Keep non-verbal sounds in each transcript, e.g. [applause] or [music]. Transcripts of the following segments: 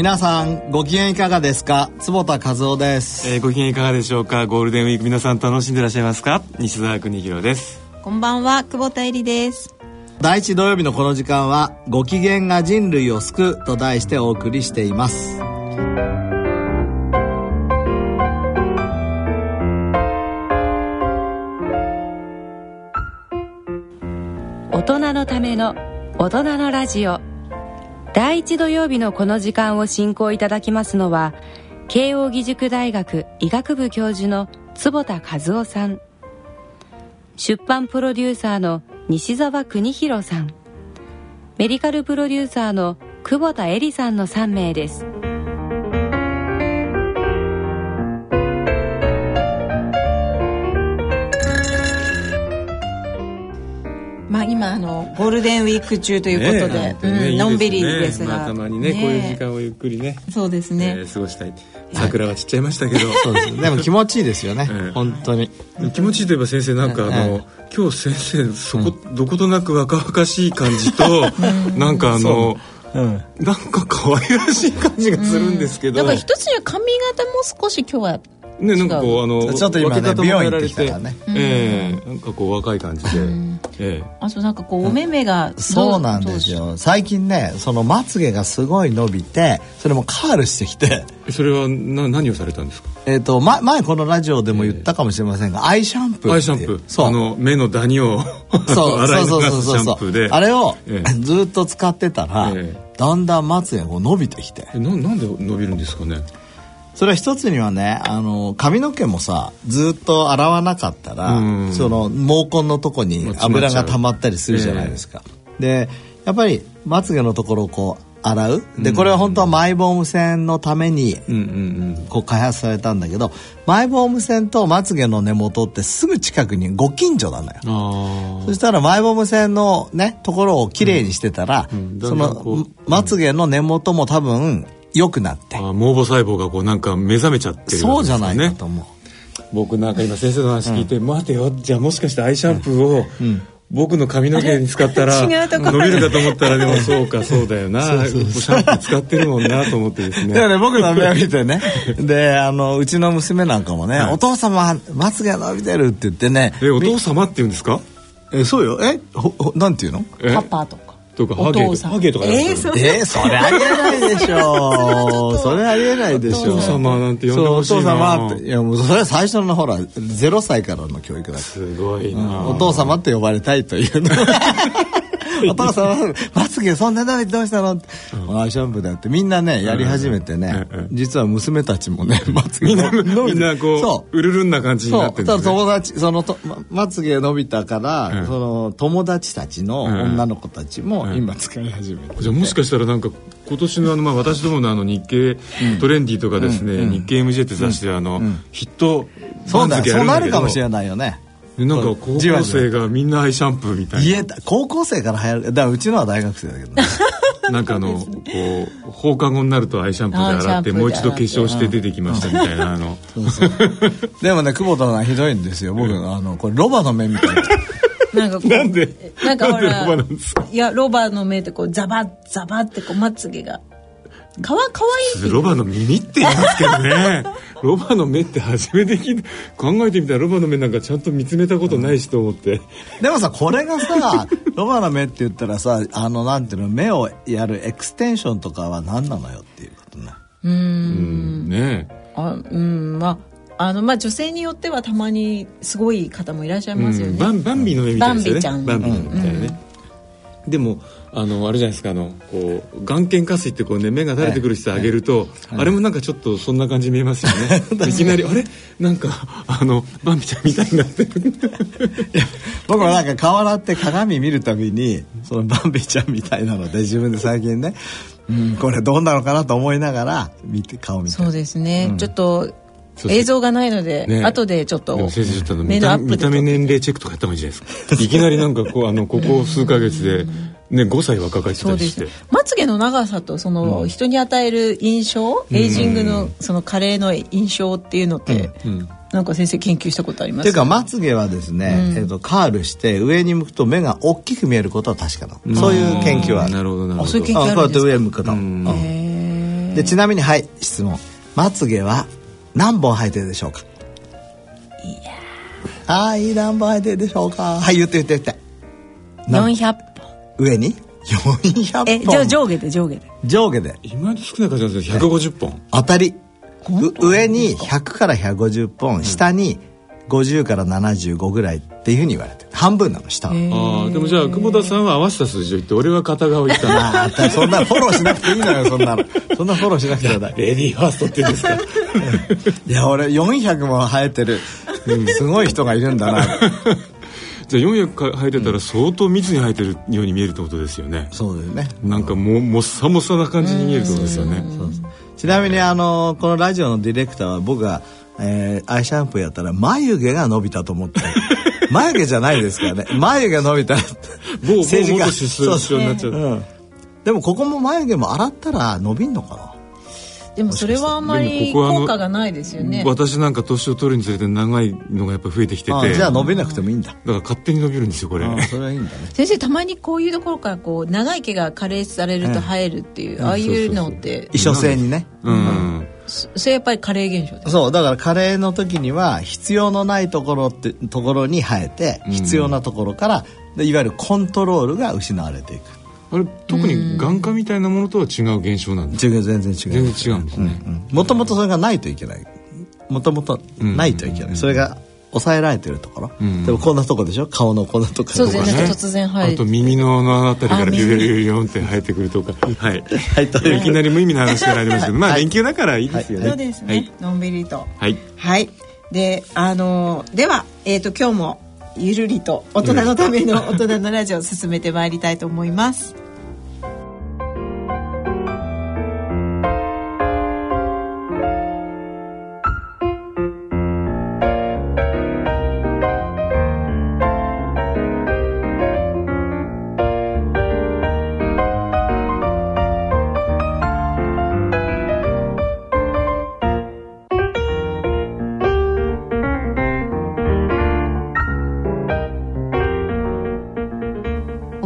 皆さんご機嫌いかがですか？坪田和夫です、えー、ご機嫌いかがでしょうか？ゴールデンウィーク皆さん楽しんでいらっしゃいますか？西澤邦弘です。こんばんは久保田恵里です。第一土曜日のこの時間はご機嫌が人類を救うと題してお送りしています。大人のための大人のラジオ第1土曜日のこの時間を進行いただきますのは慶應義塾大学医学部教授の坪田和夫さん。出版プロデューサーの西澤邦弘さん。メディカルプロデューサーの久保田恵里さんの3名です。まあ今あのゴールデンウィーク中ということで、ねねうんのんびりですが、まあ、たまにねこういう時間をゆっくりね。そうですね、えー過ごしたい。桜は散っちゃいましたけど、そうですでも気持ちいいですよね、ええ。本当に。気持ちいいといえば先生なんかあの、今日先生そこ、どことなく若々しい感じと、なんかあのう。ん。なんか可愛らしい感じがするんですけど、だから一つには髪型も少し今日はねなんかこうあのちょっと今ね美容院行ってからね。ええなんかこう若い感じで、ええ。あとなんかこうお目目がどそうなんですよ。最近ねそのまつげがすごい伸びてそれもカールしてきて。それはな何をされたんですか？えっ、と、ま、前このラジオでも言ったかもしれませんが、アイシャンプー。アイシャンプー。そう。あの目のダニをそう。[laughs] 洗いそうそうそう。そうンプーで。あれを、ええ。ずっと使ってたら、えだんだんまつげが伸びてきて。えななんで伸びるんですかね？それは一つにはねあの髪の毛もさずっと洗わなかったら、うん。その毛根のとこに油が溜まったりするじゃないですか、でやっぱりまつげのところをこう洗う。でこれは本当はマイボーム腺のためにこう開発されたんだけどマイボーム腺とまつげの根元ってすぐ近くにご近所なのよ。そしたらマイボーム腺のねところをきれいにしてたら、うん。うんそのうまつげの根元も多分良くなって、ああ毛母細胞がこうなんか目覚めちゃってるそうじゃないかね。と思う。僕なんか今先生の話聞いて、待てよじゃあもしかしてアイシャンプーを、僕の髪の毛に使ったら違うとこ伸びるかと思ったらでもそうかそうだよな。シャンプー使ってるもんなと思ってですね。だからね、僕の目を見てね。で、あの、うちの娘なんかもね、はい。お父様、まつげ伸びてるって言ってね。えお父様って言うんですか？え、そうよ。え、ほ、ほなんて言うの？え？パパとかとかハゲハゲとかやえーそう。えそれありえないでしょ [laughs] それありえないでしょお父様なんて呼んでそう、おほしいな。父様って。いや、もうそれは最初のほら、0歳からの教育だすごいな、お父様って呼ばれたいというの。[laughs] [laughs] お父様、[laughs] まつげそんなのにどうしたの？って。アイシャンプーだよってみんなね、やり始めてね実は娘たちもね、まつげ伸びてみんなこそう。ううるるんな感じになってるね、友達、そのと、ままつげ伸びたから、うん。その友達たちのうん。女の子たちもうん。今使い始めて。じゃあもしかしたらなんか今年のあのまあ私どものあの日経トレンディとかですね、日経 MJ って雑誌であの、ヒットそうだよ、そうなるかもしれないよね。でなんか高校生がみんなアイシャンプーみたい言えた、高校生から流行る。だからうちのは大学生だけどね。な [laughs] なんかあのこう放課後になるとアイシャンプーで洗ってもう一度化粧して出てきましたみたいなあの [laughs] でもね、久保田さんひどいんですよ。僕、あの、これロバの目みたいな。[laughs] なんかこうなんで？なんかほらなんでロバなんですか？いやロバの目ってこうザバッザバッってこうまつげがかわかわいい。ロバの耳って言いますけどね。[laughs] ロバの目って初めて聞いて考えてみたらロバの目なんかちゃんと見つめたことないしと思って。[laughs] でもさ、これがさ、[laughs] ロバの目って言ったらさ、あの、なんていうの、目をやるエクステンションとかは何なのよっていうことね。うん。んね。あうんまああのまあ女性によってはたまにすごい方もいらっしゃいますよね、うんバンバンビの目みたいですよね。バンビちゃん。バンビの目みたいなね、でもあのあれじゃないですかあのこう眼瞼下垂ってこうね目が垂れてくる人あげると、あれもなんかちょっとそんな感じに見えますよね。[laughs] いきなりあれ？なんかあのバンビちゃんみたいになってる。僕はなんか顔洗って鏡見るたびにそのバンビちゃんみたいなので自分で最近ね、うん、これどうなのかなと思いながら見て顔見て。そうですね、ちょっと映像がないので、ね。後でちょっと先生ちょっと見た目年齢チェックとかやった方がいいじゃないですか。いきなりなんかこうあのここ数ヶ月でね5歳若返ってそうです。たりしてまつげの長さとその人に与える印象、エイジングのその加齢の印象っていうのって、うんなんか先生研究したことあります？っていうかまつげはですね、えっとカールして上に向くと目が大きく見えることは確かなの、そういう研究は。あるなるほどなるほど。あそういう研究あこうやって上向くと、ん。うん。へでちなみにはい質問。まつげは何本生えてるでしょうか？いやはい何本生えてるでしょうか？はい言って言って言って。ー400本上に？400え本。じゃあ上下で上下で。上下で。今で少ない感じなんですけど150本。当たり。う上に100から150本、下に50から75ぐらいっていうふうに言われてる。半分なの下は。ああでもじゃあ久保田さんは合わせた数字を言って俺は片側を言ったのああそんなフォローしなくていいのよそんなの。[laughs] そんなフォローしなくていいレディーファーストって言うんですか？いや俺400も生えてる。すごい人がいるんだなじゃあ400か生えてたら相当密に生えてるように見えるってことですよね。そうだよね。なんかももっさもさな感じに見えるってことですよね。ちなみにあのこのラジオのディレクターは僕が、えーアイシャンプーやったら眉毛が伸びたと思って。[laughs] 眉毛じゃないですからね。眉毛伸びた某某元政治家首相首相になっちゃう。うん。でもここも眉毛も洗ったら伸びんのかな？でもそれはあんまり効果がないですよね。私なんか年を取るにつれて長いのがやっぱ増えてきてて。あじゃあ伸びなくてもいいんだ。だから勝手に伸びるんですよこれ。あそれはいいんだね。先生たまにこういうところからこう長い毛が加齢されると生えるっていう、ああいうのって。遺書性にね。うん。そそれやっぱり加齢現象です。そうだから加齢の時には必要のないところってところに生えて必要なところから、でいわゆるコントロールが失われていくあれ特に眼科みたいなものとは違う現象なんです違う全然違う。全然違うんですね、もともとそれがないといけない。もともとないといけない、それが抑えられてるところ、ん。でもこんなとこでしょ？顔のこんなとこそうですね。突然生える。あと耳のあたりからあビュ耳ビュビュヨンって生えてくるとかはいはいきなり無意味な話からありますけどまあはい連休だからいいですよねそうですね、はいのんびりとはいはいであのでは、えー、と今日もゆるりと大人のための大人のラジオを進めてまいりたいと思います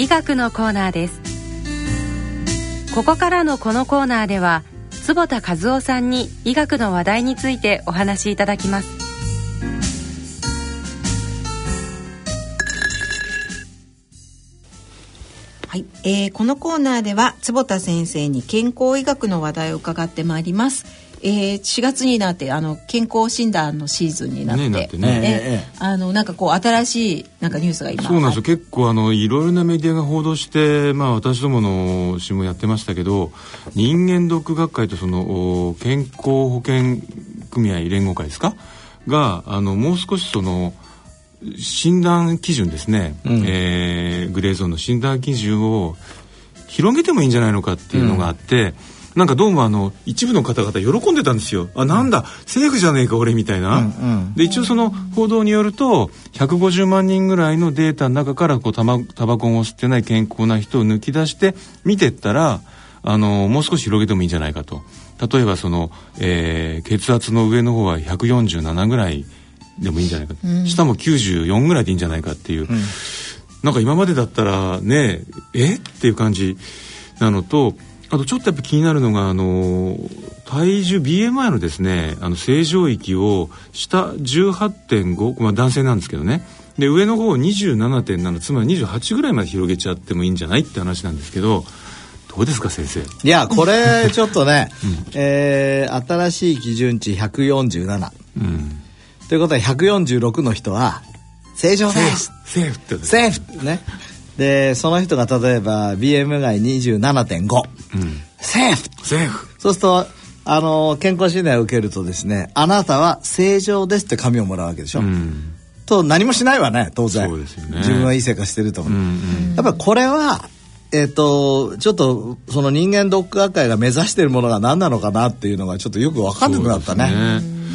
医学のコーナーです。ここからのこのコーナーでは坪田和夫さんに医学の話題についてお話しいただきます。はい、えーこのコーナーでは坪田先生に健康医学の話題を伺ってまいります。えー、4月になってあの健康診断のシーズンになって,、ねなってね。ええあのなんかこう新しいなんかニュースが今。そうなんですよ。結構あのい。ろいろなメディアが報道して、まあ、私どもの誌もやってましたけど人間ドック学会とそのお健康保険組合連合会ですか？があのもう少しその診断基準ですね、うん。えーグレーゾーンの診断基準を広げてもいいんじゃないのかっていうのがあって、なんかどうもあの一部の方々喜んでたんですよ。あなんだ政府じゃねえか俺みたいな、うんうん。で一応その報道によると150万人ぐらいのデータの中からこうタバタバコンを吸ってない健康な人を抜き出して見てったらあのもう少し広げてもいいんじゃないかと。例えばその、えー血圧の上の方は147ぐらいでもいいんじゃないか、下も94ぐらいでいいんじゃないかっていう、なんか今までだったらねえ？っていう感じなのとあとちょっとやっぱ気になるのがあの体重 BMI のですねあの正常域を下18.5、まあ、男性なんですけどね。で上の方27.7つまり28ぐらいまで広げちゃってもいいんじゃないって話なんですけどどうですか先生？いやこれ [laughs] ちょっとね、えー新しい基準値147うん。ということは146の人は正常です。セーフってことですセーフねでその人が例えば BMI が27.5、うん。セーフ。セーフ。そうするとあの健康診断を受けるとですねあなたは正常ですって紙をもらうわけでしょ、うん。と何もしないわね当然。ね。自分はいい生活してると思う、うんうん。やっぱりこれはえっ、とちょっとその人間ドック学会が目指しているものが何なのかなっていうのがちょっとよく分かんなくなったね。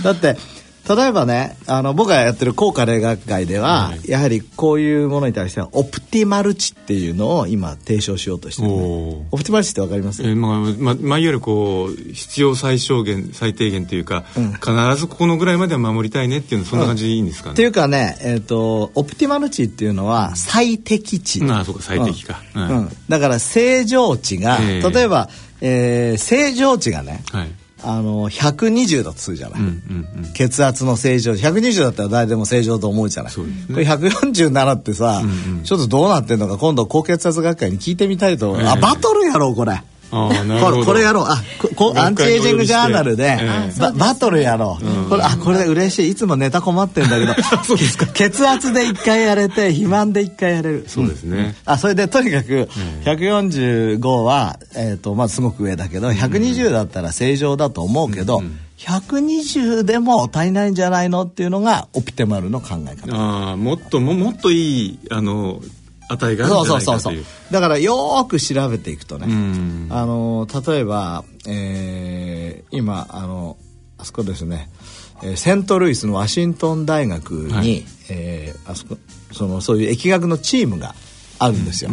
そうですだって例えばねあの僕がやってる高価例学会では、はい。やはりこういうものに対してはオプティマル値っていうのを今提唱しようとしてる、オプティマル値って分かります？えーまあまあまあ、いわゆるこう必要最小限最低限というか、うん。必ずここのぐらいまでは守りたいねっていうのそんな感じでいいんですかね、っていうかね、えっとオプティマル値っていうのは最適値、ああそうか最適か、うん。だから正常値が、ええ例えば、えー正常値がねはいあの120だとするじゃない、うんうんうん。血圧の正常120だったら誰でも正常と思うじゃない、ね。これ147ってさ、うんうん。ちょっとどうなってんのか今度高血圧学会に聞いてみたいと、ええ。あバトルやろうこれ。これこれやろう。あこアンチエイジングジャーナルで、えババトルやろ。う、これあこれで嬉しい。いつもネタ困ってんだけど。[laughs] そうですか。血圧で一回やれて肥満で一回やれる。そうですね。あそれでとにかく145は、えーとまあ、すごく上だけど120だったら正常だと思うけど、120でも足りないんじゃないの？っていうのがオプティマルの考え方。ああもっとももっといいあの値があるんじゃそう。そうそうそうないかという。だからよーく調べていくとね、うん。あの例えば、えー今あのあそこですね、えーセントルイスのワシントン大学に、はい。えーあそこそのそういう疫学のチームがあるんですよ。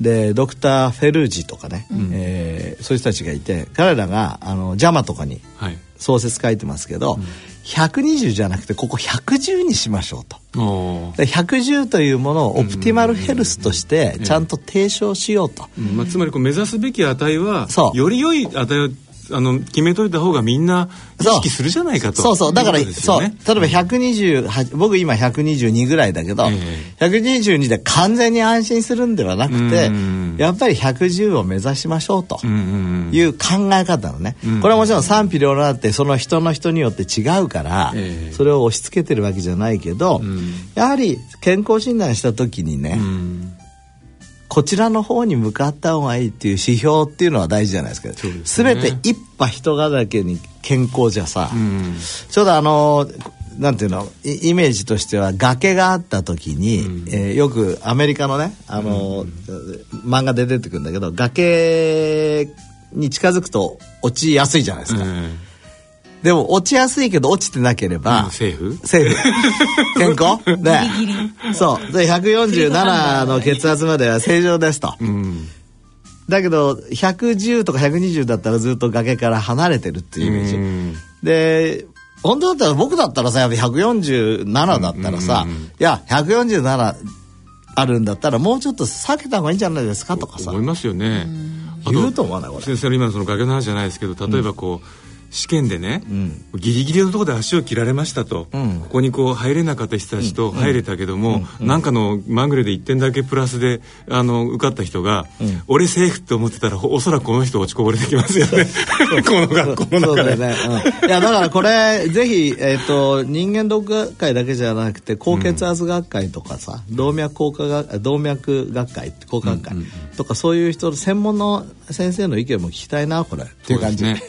でドクター・フェルージとかね、えーそういう人たちがいて彼らがあの JAMA とかにはい創設書いてますけど、120じゃなくてここ110にしましょうと。おー。で110というものをオプティマルヘルスとしてちゃんと提唱しようと。うん。まあ、つまりこう目指すべき値はより良い値をあの決めといた方がみんな意識するじゃないかとそう。そうだからいことですそう。例えば128僕今122ぐらいだけど、え122で完全に安心するんではなくてうん。やっぱり110を目指しましょうという考え方のね、うん。これはもちろん賛否両論あってその人の人によって違うから、ええ。それを押し付けてるわけじゃないけど、ん。やはり健康診断した時にね、うんこちらの方に向かった方がいいっていう指標っていうのは大事じゃないですか。すね。全て一派人がだけに健康じゃさ、うん。ちょうどあのなんていうのイイメージとしては崖があった時に、えーよくアメリカのねあの、漫画で出てくるんだけど崖に近づくと落ちやすいじゃないですか、うんでも落ちやすいけど落ちてなければ、うんセーフ。セーフ。[laughs] 健康？でそう。で147の血圧までは正常ですと、うん。だけど110とか120だったらずっと崖から離れてるっていうイメージ、うん。で本当だったら僕だったらさやっぱ147だったらさ、いや147あるんだったらもうちょっと避けた方がいいんじゃないですかとかさ。思いますよね。あ言うと思わないこれ。先生の今のその崖の話じゃないですけど例えばこう、試験でね、ん。ギリギリのところで足を切られましたと、うん。ここにこう入れなかった人たちと入れたけども、なんかのまぐれで1点だけプラスであの受かった人が、俺セーフって思ってたらおそらくこの人落ちこぼれてきますよね。[laughs] この学校の中で。いやだからこれぜひ、えっと人間ドック学会だけじゃなくて高血圧学会とかさ、動脈硬化が動脈学会高化学会とかそういう人専門の先生の意見も聞きたいなこれ。っていう感じ。ね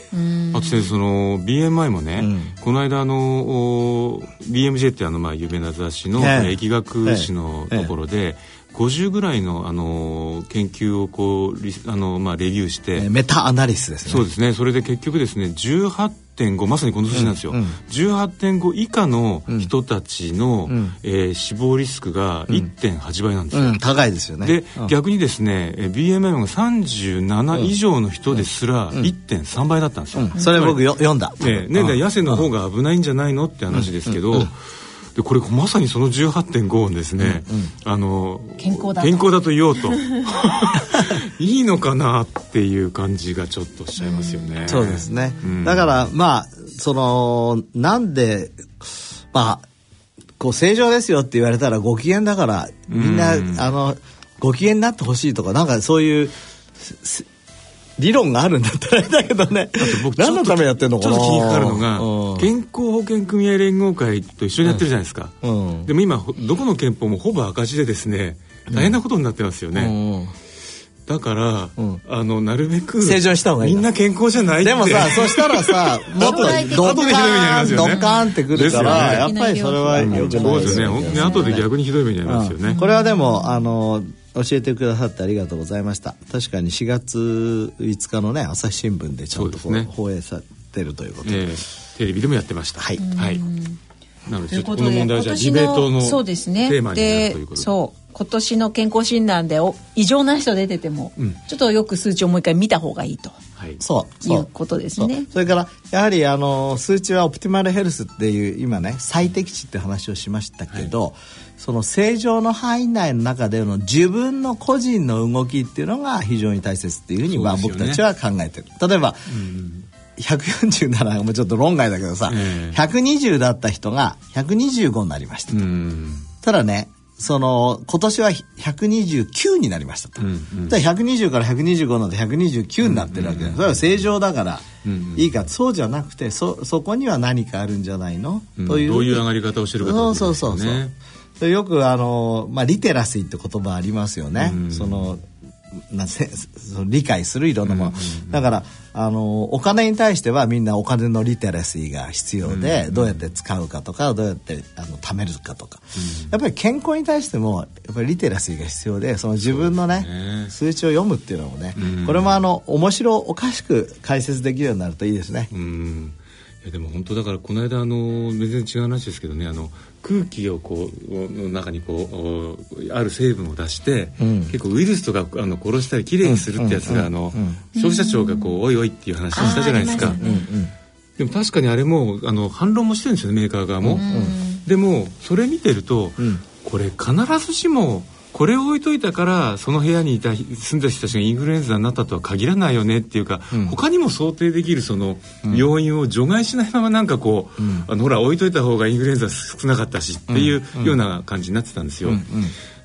あと先生その BMI もね、この間あのお BMJ ってあのまあ有名な雑誌のええ。疫学誌のところで、50ぐらいのあの研究をこうあのまあレビューして、えーメタアナリスですね。そうですね。それで結局ですね18.5まさにこの数字なんですよ、うんうん。18.5以下の人たちの、ん。えー死亡リスクが1.8倍なんですよ、うん高いですよね。で、うん。逆にですねえー BMI が37以上の人ですら1.3倍だったんですよ、それ僕よ読んだ、ええね、で痩せの方が危ないんじゃないのって話ですけど、でこれまさにその18.5をですね、あの健康だと。健康だと言おうと。[laughs] いいのかなっていう感じがちょっとしちゃいますよね。そうですね、うん。だからまあそのなんでまあこう正常ですよって言われたらご機嫌だからみんな、うん。あのご機嫌になってほしいとかなんかそういう理論があるんだったらだけどね。僕何のためにやってんのかな。ちょっと気にかかるのが、うん。健康保険組合連合会と一緒にやってるじゃないですか、うん。でも今ほどこの憲法もほぼ赤字でですね大変なことになってますよね、うん。だから、うん。あのなるべく正常にした方がいいみんな健康じゃないって。でもさ [laughs] そしたらさもっと将来的にドッ後でひどい目に遭いカーンますよねドッカーンってくるから、ですよやっぱりそれはよくないそうですね。本当に後で逆にひどい目に遭いますよね、うん。これはでもあの教えてくださってありがとうございました。確かに4月5日のね朝日新聞でちゃんと放映されてるということで、ええテレビでもやってました。はい。はい。なのでちょっとこの問題はじゃあディ今年ベートのそうですね。テーマになるというでことで。そう。今年の健康診断でお異常な人出てても、うん。ちょっとよく数値をもう一回見た方がいいと。はい。そう。そう。いうことですね。それからやはりあの数値はオプティマルヘルスっていう今ね最適値って話をしましたけど、その正常の範囲内の中での自分の個人の動きっていうのが非常に大切っていうふうにまあ僕たちは考えてる。例えば、147もちょっと論外だけどさ、ええ。120だった人が125になりましたと、うん。ただねその今年は129になりましたと、うんうん。だから120から125になって129になってるわけだ、それは正常だからうんいいか、そうじゃなくてそそこには何かあるんじゃないの、うん。という。どういう上がり方をしてるかってことそうですよね。そうそうそよくあの、まあ、リテラシーって言葉ありますよね、うん。そのなせその理解するいろんなもの、だからあのお金に対してはみんなお金のリテラシーが必要で、どうやって使うかとかどうやってあの貯めるかとか、やっぱり健康に対してもやっぱりリテラシーが必要でその自分のねね。数値を読むっていうのもね、うん。これもあの面白おかしく解説できるようになるといいですね。うん。いやでも本当だからこの間あの全然違う話ですけどねあの空気をこうの中にこうおある成分を出して、うん。結構ウイルスとかあの殺したりきれいにするってやつが、あの消費者庁がこうおいおいっていう話をしたじゃないですか。でも確かにあれもあの反論もしてるんですよねメーカー側も、でもそれ見てると、ん。これ必ずしもこれを置いといたからその部屋にいた住んだ人たちがインフルエンザになったとは限らないよねっていうか、他にも想定できるその要因を除外しないままなんかこう、あのほら置いといた方がインフルエンザ少なかったしっていうような感じになってたんですよ。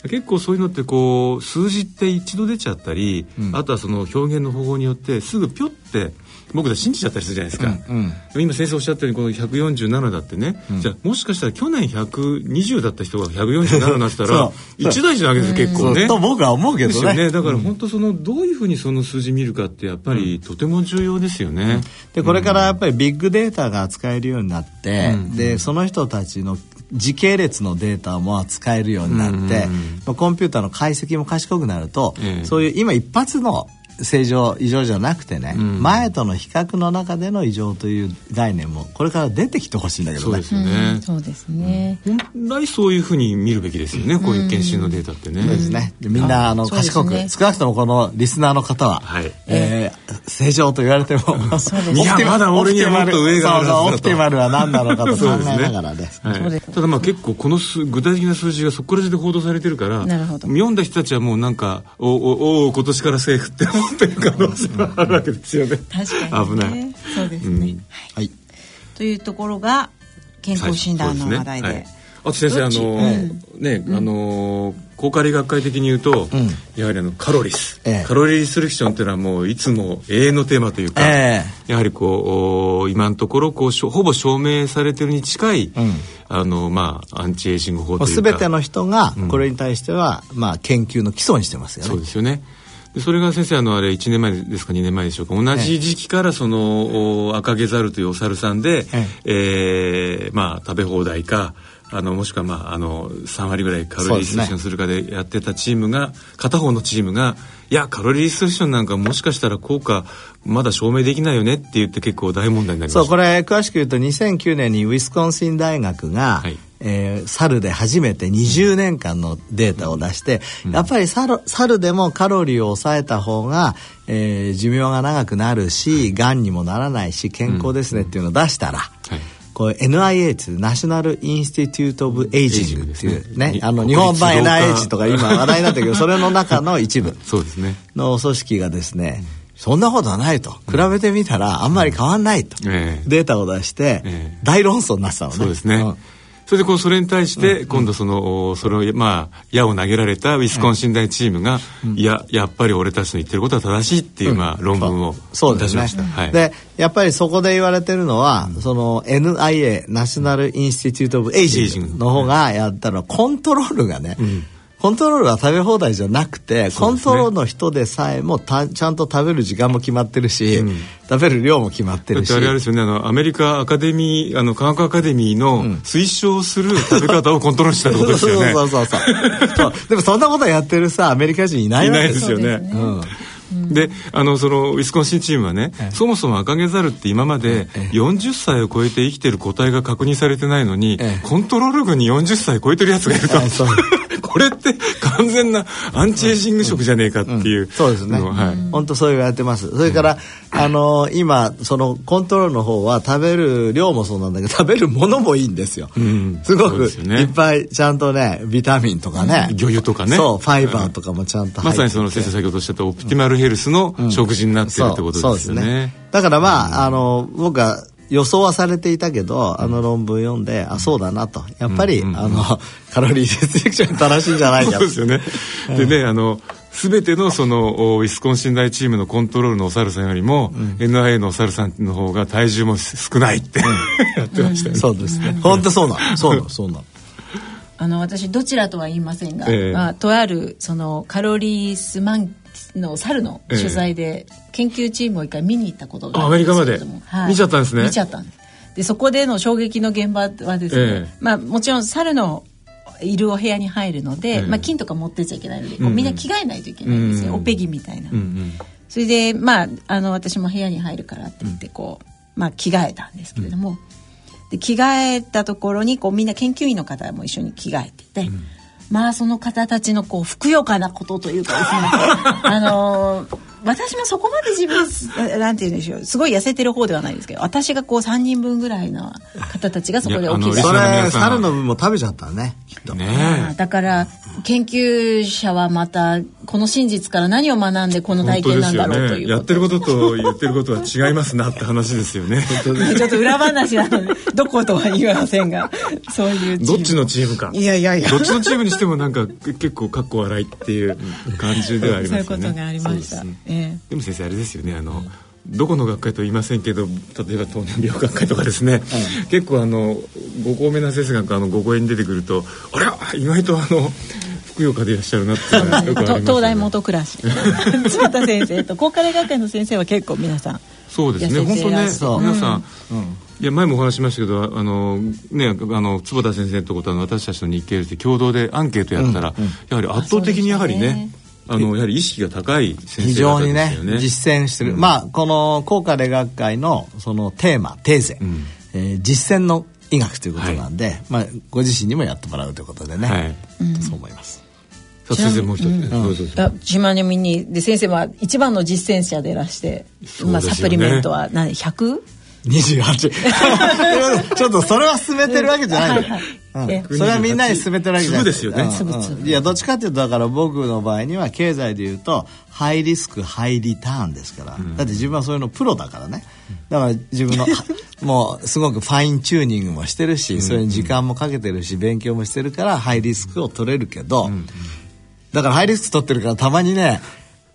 結構そういうのってこう数字って一度出ちゃったり、あとはその表現の方法によってすぐピョって僕ら信じちゃったりするじゃないですか、うんでも今先生おっしゃったようにこの147だってね、じゃあもしかしたら去年120だった人が147になってたら [laughs] 一大事なわけです結構ね。と僕は思うけどね。ですよね。だから本当そのどういうふうにその数字見るかってやっぱりとても重要ですよね。でこれからやっぱりビッグデータが扱えるようになって、でその人たちの時系列のデータも扱えるようになって、まあコンピューターの解析も賢くなると、ええ。そういう今一発の正常異常じゃなくてね、前との比較の中での異常という概念もこれから出てきてほしいんだけどね。そうですよね。そうですね、本来そういうふうに見るべきですよねこういう検診のデータってね。そうですね。でみんなあの賢く、ね少なくともこのリスナーの方は、はい。えー正常と言われても、[laughs] いやまだ俺にはもっと上があるはずだと。オプティマルは何なのかと考そうですね。えながらね。はい。ただまあ結構この数具体的な数字がそこら中で報道されてるからなるほど。読んだ人たちはもうなんかおおお今年からセーフって思ってる可能性があるわけですよね。確かに、ね、危ない。そうですね、うん。はい。というところが健康診断の話題で。はい。あと先生あのねあのー高カリ学会的に言うと、やはりあのカロリス、ええ。カロリーリストリクションっていうのはもういつも永遠のテーマというか、えやはりこうお今のところこうほぼ証明されてるに近い、あのまあアンチエイジング法というか。すべての人がこれに対しては、まあ研究の基礎にしてますよね。そうですよね。でそれが先生あのあれ1年前ですか2年前でしょうか。同じ時期からその、お赤毛ザルというお猿さんで、えーまあ食べ放題かあのもしくはまああの3割ぐらいカロリーリストレクションするかでやってたチームが、片方のチームがいやカロリーリストレクションなんかもしかしたら効果まだ証明できないよねって言って結構大問題になりましたそうこれ詳しく言うと2009年にウィスコンシン大学が、はい。えー猿で初めて20年間のデータを出して、やっぱり猿猿でもカロリーを抑えた方が、えー寿命が長くなるしがんにもならないし健康ですねっていうのを出したら、はいこう NIH National Institute of Aging っていうねにあの日本版 NIH とか今話題になったけど [laughs] それの中の一部の組織がですね、そんなことはないと。比べてみたらあんまり変わんないと、ええ。データを出してええ。大論争になってたのね。そうですね、んそれでこうそれに対して今度その、それをまあ矢を投げられたウィスコンシン大チームが、いややっぱり俺たちの言ってることは正しいっていう、まあ論文を出しました、はい、でやっぱりそこで言われてるのは、その NIA National Institute of Aging の方がやったのはコントロールがね、コントロールは食べ放題じゃなくて、コントロールの人でさえもたちゃんと食べる時間も決まってるし、食べる量も決まってるし。あれあれですよねあのアメリカアカデミーあの科学アカデミーの推奨する食べ方をコントロールしたってことですよね。[laughs] そうそうそうそう。そう。でもそんなことやってるさアメリカ人いないいないわけですよね。であのそのウィスコンシンチームはね、そもそもアカゲザルって今まで40歳を超えて生きてる個体が確認されてないのに、ええ。コントロール群に40歳超えてるやつがいると、これって完全なアンチエイジング食じゃねえかっていう、そうですね。のはい。本当そう言われてます。それから、あの今そのコントロールの方は食べる量もそうなんだけど食べるものもいいんですよ、ん。すごくいっぱいちゃんとねビタミンとかね、魚油とかね。そうファイバーとかもちゃんと入ってて。まさにその先生先ほどおっしゃったオプティマルヘルスの食事になってるってことですよね。だからまあ、あの僕は予想はされていたけど、あの論文読んで、あ、そうだなと。やっぱり、あの、カロリーリストレクション正しいんじゃないかそうですよね。でね、あの、すべてのそのおウィスコンシン大チームのコントロールのお猿さんよりも、NIA のお猿さんの方が体重も少ないって [laughs] やってましたよね。そうですね。本当そうなの。そうなの、そうなの。あの私どちらとは言いませんが、ええまあ、とあるそのカロリースマンの猿の取材で研究チームを一回見に行ったことがあるんですけれども。あアメリカまで？見ちゃったんですね。見ちゃったんです。でそこでの衝撃の現場はですね、ええ。まあもちろん猿のいるお部屋に入るので、ええ。まあ、金とか持ってっちゃいけないので、こうん。ううんみんな着替えないといけないんですよ、うんおペギみたいな、うんうん。それでまああの私も部屋に入るからって言ってこう、まあ、着替えたんですけれども、で着替えたところにこうみんな研究員の方も一緒に着替えてて、まあその方たちのこうふくよかなことというかですね。[laughs] あのー私もそこまで自分なんて言うんでしょう。すごい痩せてる方ではないですけど私がこう3人分ぐらいの方たちがそこでお着いやあのリスそれ、猿の分も食べちゃったね、きっと。ねだから研究者はまたこの真実から何を学んでこの体験なんだろうというやってることと言ってることは違いますなって話ですよね。[laughs] ちょっと裏話なのでどことは言いませんがそういうチーム。どっちのチームか。いやいやいや。どっちのチームにしてもなんか結構かっこ笑いっていう感じではありそうますよね。いうことがありました、えでも先生あれですよねあの、どこの学会とは言いませんけど例えば糖尿病学会とかですね、結構あのご高名な先生があのご講演に出てくるとあら意外とあのふくよかでいらっしゃるなってね。と東大元暮らし。[laughs] 坪田先生と高カレ学会の先生は結構皆さん。そうですね。本当ねてらっしゃる。皆さん、いや前もお話ししましたけどあのねあの坪田先生とことあの私たちの日経で共同でアンケートやったら、やはり圧倒的にやはりねあのやはり意識が高い先非生方常にね。ですよね実践してる、まあこの高価理学会のそのテーマテーゼ、ん。えー実践の医学ということなんで、まあ、ご自身にもやってもらうということでね、はい。そう思います。さあ先生もう一つ、ね。どうぞどうぞ。あ島根みにで先生は一番の実践者でいらして、まあ、そうですよね。サプリメントは何 100? 28 [laughs] ちょっとそれは進めてるわけじゃない。よ、はい。うん。えそれはみんなに進めてるわけじゃない。粒ですよね。うん。いやどっちかっていうとだから僕の場合には経済でいうとハイリスクハイリターンですから、だって自分はそういうのプロだからね。だから自分の [laughs] もうすごくファインチューニングもしてるし、それに時間もかけてるし勉強もしてるからハイリスクを取れるけど、だからハイリスク取ってるからたまにね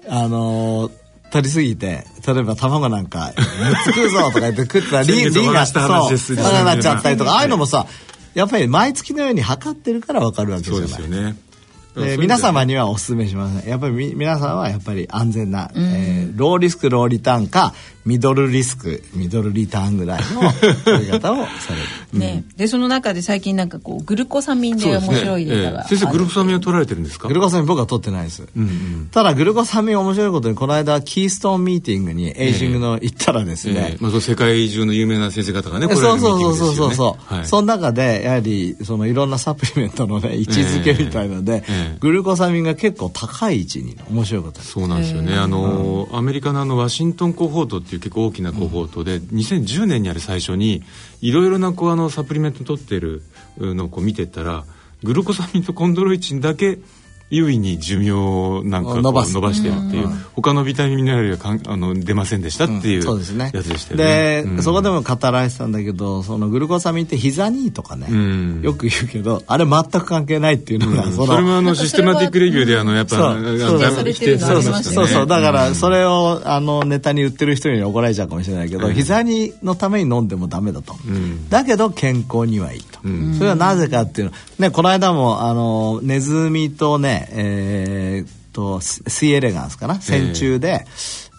あのー取りすぎて例えば卵なんか6つ食うぞとか言って食ったら [laughs] リン先月リンがそうねそうなっちゃったりとかああいうのもさやっぱり毎月のように測ってるから分かるわけじゃない。そうですよね。で皆様にはお勧めしません。やっぱりみ皆さんはやっぱり安全な、えーローリスクローリターンかミドルリスクミドルリターンぐらいの取り方をされる。ね、でその中で最近なんかこうグルコサミンで面白いデータがある、先生グルコサミンを取られてるんですか？グルコサミン僕は取ってないです、ただグルコサミン面白いことにこの間キーストーンミーティングにエイジングの行ったらですね、ええまあ、世界中の有名な先生方がねそうそうそうそうティングですよね。そう、はい。その中でやはりそのいろんなサプリメントのね [laughs] 位置づけみたいので、ええグルコサミンが結構高い位置に面白いことです。そうなんですよね。あの、アメリカのあのワシントンコホートていう結構大きなコホートで、2010年にある最初にいろいろなこうあのサプリメント取ってるのをこう見てたら、グルコサミンとコンドロイチンだけ優位に寿命をなんか伸ばしてるっていう、他のビタミンミネラルがかんあの出ませんでしたっていうそうですねやつでしたよね。で、うん。そこでも語られてたんだけどそのグルコサミンって膝にとかね、うん。よく言うけどあれ全く関係ないっていうのが、そのそれもあのシステマティックレビューであのやっぱ否定されましたね。そうそう。だからそれをあのネタに言ってる人に怒られちゃうかもしれないけど、うん。膝にのために飲んでもダメだと、ん。だけど健康にはいいと、ん。それはなぜかっていうの。ねこの間もあのネズミとねえーっとスシーエレガンスかな。線虫で、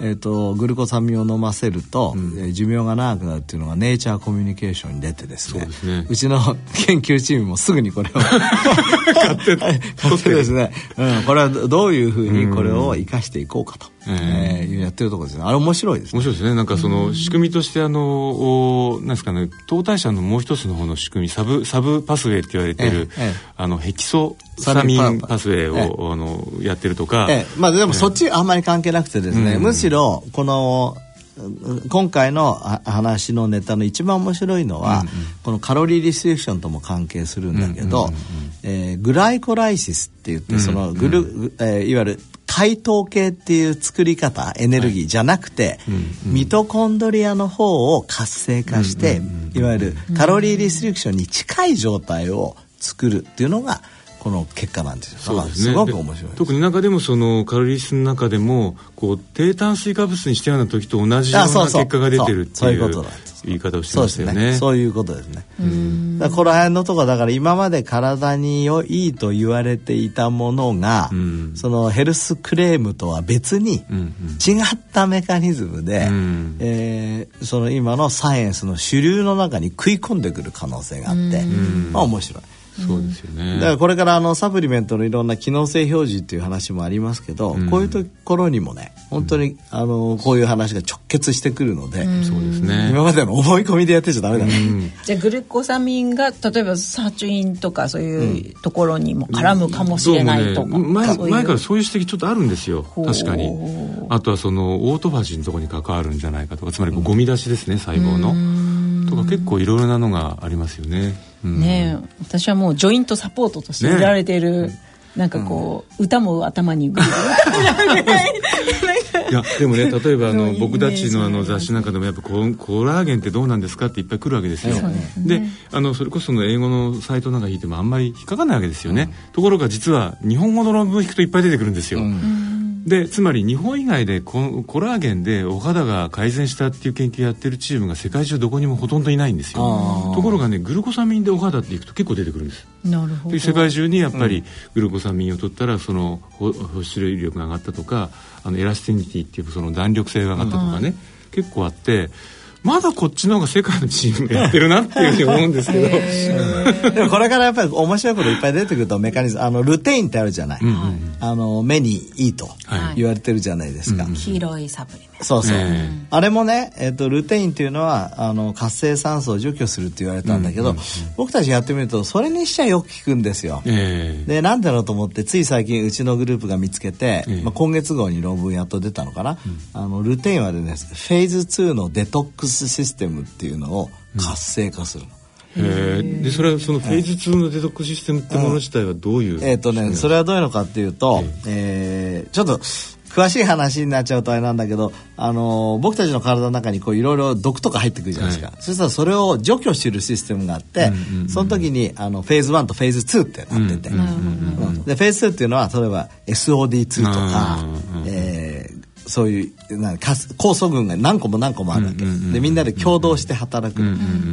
えーっとグルコサミンを飲ませると、えー寿命が長くなるっていうのがネイチャーコミュニケーションに出てですね。ねうちの研究チームもすぐにこれを [laughs] 買って買ってですね、うん、これはどういうふうにこれを生かしていこうかと、えーやってるところですね。あれ面白いですね。面白いですね。なんかその仕組みとしてあのおなんですかね糖代謝のもう一つの方の仕組みサブサブパスウェイって言われてる、ええええ。あのヘキソサミンパスウェイを、えあのやってるとか、ええ。まあでもそっちあんまり関係なくてですね、うん。むしろこのうん今回のあ話のネタの一番面白いのは、このカロリーリストリクションとも関係するんだけど、えーグライコライシスって言ってそのグル、えーいわゆる解糖系っていう作り方エネルギーじゃなくて、ミトコンドリアの方を活性化して、いわゆるカロリーリストリクションに近い状態を作るっていうのがこの結果なんですよ。そうですね。すごく面白い。特に中でもそのカロリー数の中でもこう低炭水化物にしたような時と同じような結果が出てるってそう。そう。いういうことなんです言い方をしてますしたよね。そういうことですね。だこの辺のとこだから今まで体に良いと言われていたものが、うんそのヘルスクレームとは別に違ったメカニズムで、うんえーその今のサイエンスの主流の中に食い込んでくる可能性があって、まあ面白い。そうですよね。だからこれからあのサプリメントのいろんな機能性表示っていう話もありますけど、こういうところにもね本当にあのこういう話が直結してくるので、そうですね。今までの思い込みでやってちゃダメだね。じゃあグルコサミンが例えばサチュインとかそういうところにも絡むかもしれないとか、ね前からそういう指摘ちょっとあるんですよ。確かに。あとはそのオートファジーのところに関わるんじゃないかとかつまりゴミ出しですね細胞の。とか結構いろいろなのがありますよね、うんねえ。私はもうジョイントサポートとして売られてる、なんかこう、歌も頭に [laughs] いやでもね例えばあの僕たちのあの雑誌なんかでもやっぱココラーゲンってどうなんですかっていっぱい来るわけですよ。であのそれこその英語のサイトなんか引いてもあんまり引っかかんないわけですよね。ところが実は日本語の論文引くといっぱい出てくるんですよ。でつまり日本以外でココラーゲンでお肌が改善したっていう研究やってるチームが世界中どこにもほとんどいないんですよ。ところがねグルコサミンでお肌っていくと結構出てくるんです。なるほで世界中にやっぱりグルコサミンを取ったらその保保湿力が上がったとかあの elasticity っていうその弾力性が上がったとかね、結構あってまだこっちの方が世界のチームがやってるなっていうふうに思うんですけど。[laughs] でもこれからやっぱり面白いこといっぱい出てくるとメカニズムあのルテインってあるじゃない、あの目にいいとはい。言われてるじゃないですか、黄色いサプリメントそうそう、えあれもね、えっとルテインっていうのはあの活性酸素を除去するって言われたんだけど、僕たちやってみるとそれにしちゃよく効くんですよ、ええ。でなんだろうと思ってつい最近うちのグループが見つけて、ええ。まあ、今月号に論文やっと出たのかな、あのルテインはです。ねフェーズ2のデトックスシステムっていうのを活性化するの。えー。でそれはそのフェーズ2のデトックスシステムってもの自体はどういう、えっ、とね、それはどういうのかっていうと、えーちょっと詳しい話になっちゃうとあれなんだけど、あのー僕たちの体の中にこういろいろ毒とか入ってくるじゃないですか、はそしたらそれを除去するシステムがあって、その時にあのフェーズ1とフェーズ2ってなってて、うんでフェーズ2っていうのは例えば SOD2 とか、えーそういうなんか酵素群が何個も何個もあるわけ、でみんなで共同して働く、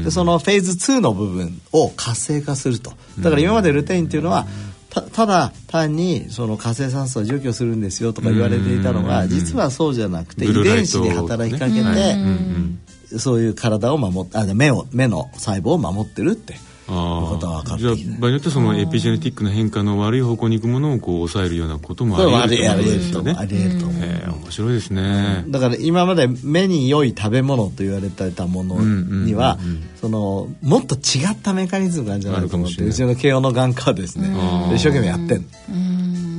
でそのフェーズ2の部分を活性化すると。だから今までルテインっていうのはたただ単にその活性酸素は除去するんですよとか言われていたのが実はそうじゃなくて遺伝子に働きかけて、そういう体を守ってあ目を目の細胞を守ってるってことが分かってじゃあ場合によってはそのエピジェネティックな変化の悪い方向に行くものをこう抑えるようなこともあり得ると思うんですよね。あり得ると思う。えー面白いですね。だから今まで目に良い食べ物と言われてたものにはそのもっと違ったメカニズムがあるんじゃないかと思ってうちの慶応の眼科はですね一生懸命やってる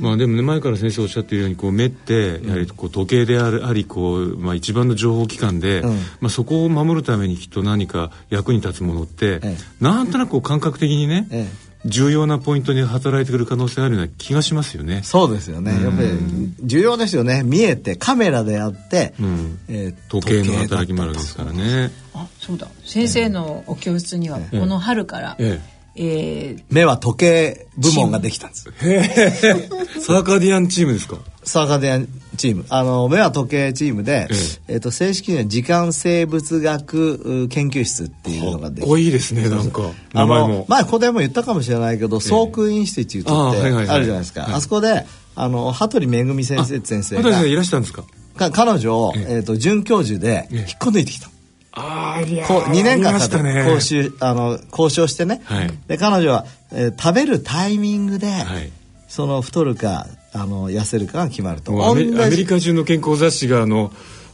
まあでもね前から先生おっしゃっているようにこう目ってやはりこう時計であるありこうまあ一番の情報機関で、うん。まあそこを守るためにきっと何か役に立つものって、えなんとなくこう感覚的にね、え重要なポイントに働いてくる可能性があるような気がしますよね。そうですよね。やっぱり重要ですよね。見えてカメラであって、ん。えー時計の働きもあるわけですからね。あそうだ。先生のお教室にはこの春から、ええー目は時計部門ができたんです。え、[laughs] サーカディアンチームですか？サーカディアンチーム。あの目は時計チームで、えっと正式には時間生物学う研究室っていうのができかっこいいですねなんか。名前も。前ここでも言ったかもしれないけど、ソークインスティチュートってあるじゃないですか、あそこであの羽鳥めぐみ先生先生がいらしたんですか？か彼女を、えー、と准教授で引っこ抜いてきた、ああいやこう2年間かね。講習あの交渉してね、はい。で彼女は、えー食べるタイミングで、はい。その太るかあの痩せるかが決まると。アメリア同じ。メリカ中の健康雑誌があの、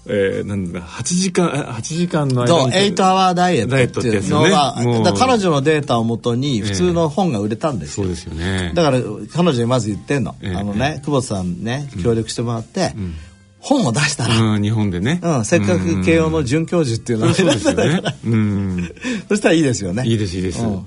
えー、なんだ8時間あ8時間の間に8アワーダイエットっていうのが、もうだから彼女のデータをもとに普通の本が売れたんですよ、そうですよね。だから彼女にまず言ってんの、ええ。あのね久保田さんね協力してもらって、本を出したら、うん日本でね。うん、せっかく慶応の准教授っていうのがそうですよね。うん。[laughs] そしたらいいですよね。いいですいいです、うん。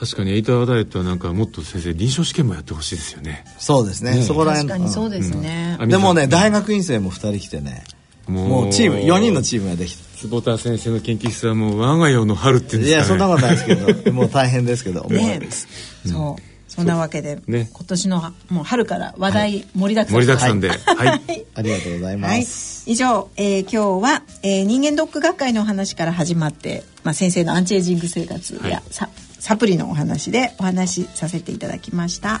確かにエイトアワーダイエットはなんかもっと先生臨床試験もやってほしいですよね。そうですね。そこら確辺かにそうですね、あでもね大学院生も2人来てね。もう。チーム4人のチームができ坪田先生の研究室はもう我が世の春っていうんたいですか、ね、やそんなことないですけど。もう大変ですけど。ね。そうそんなわけで、ね。今年のもう春から話題盛りだくさん、盛りだくさんで。はい、[laughs] ありがとうございまはい。す、、以上、えー今日は、えー人間ドック学会のお話から始まって、まあ、先生のアンチエイジング生活や、はい。ササプリのお話でお話しさせていただきました。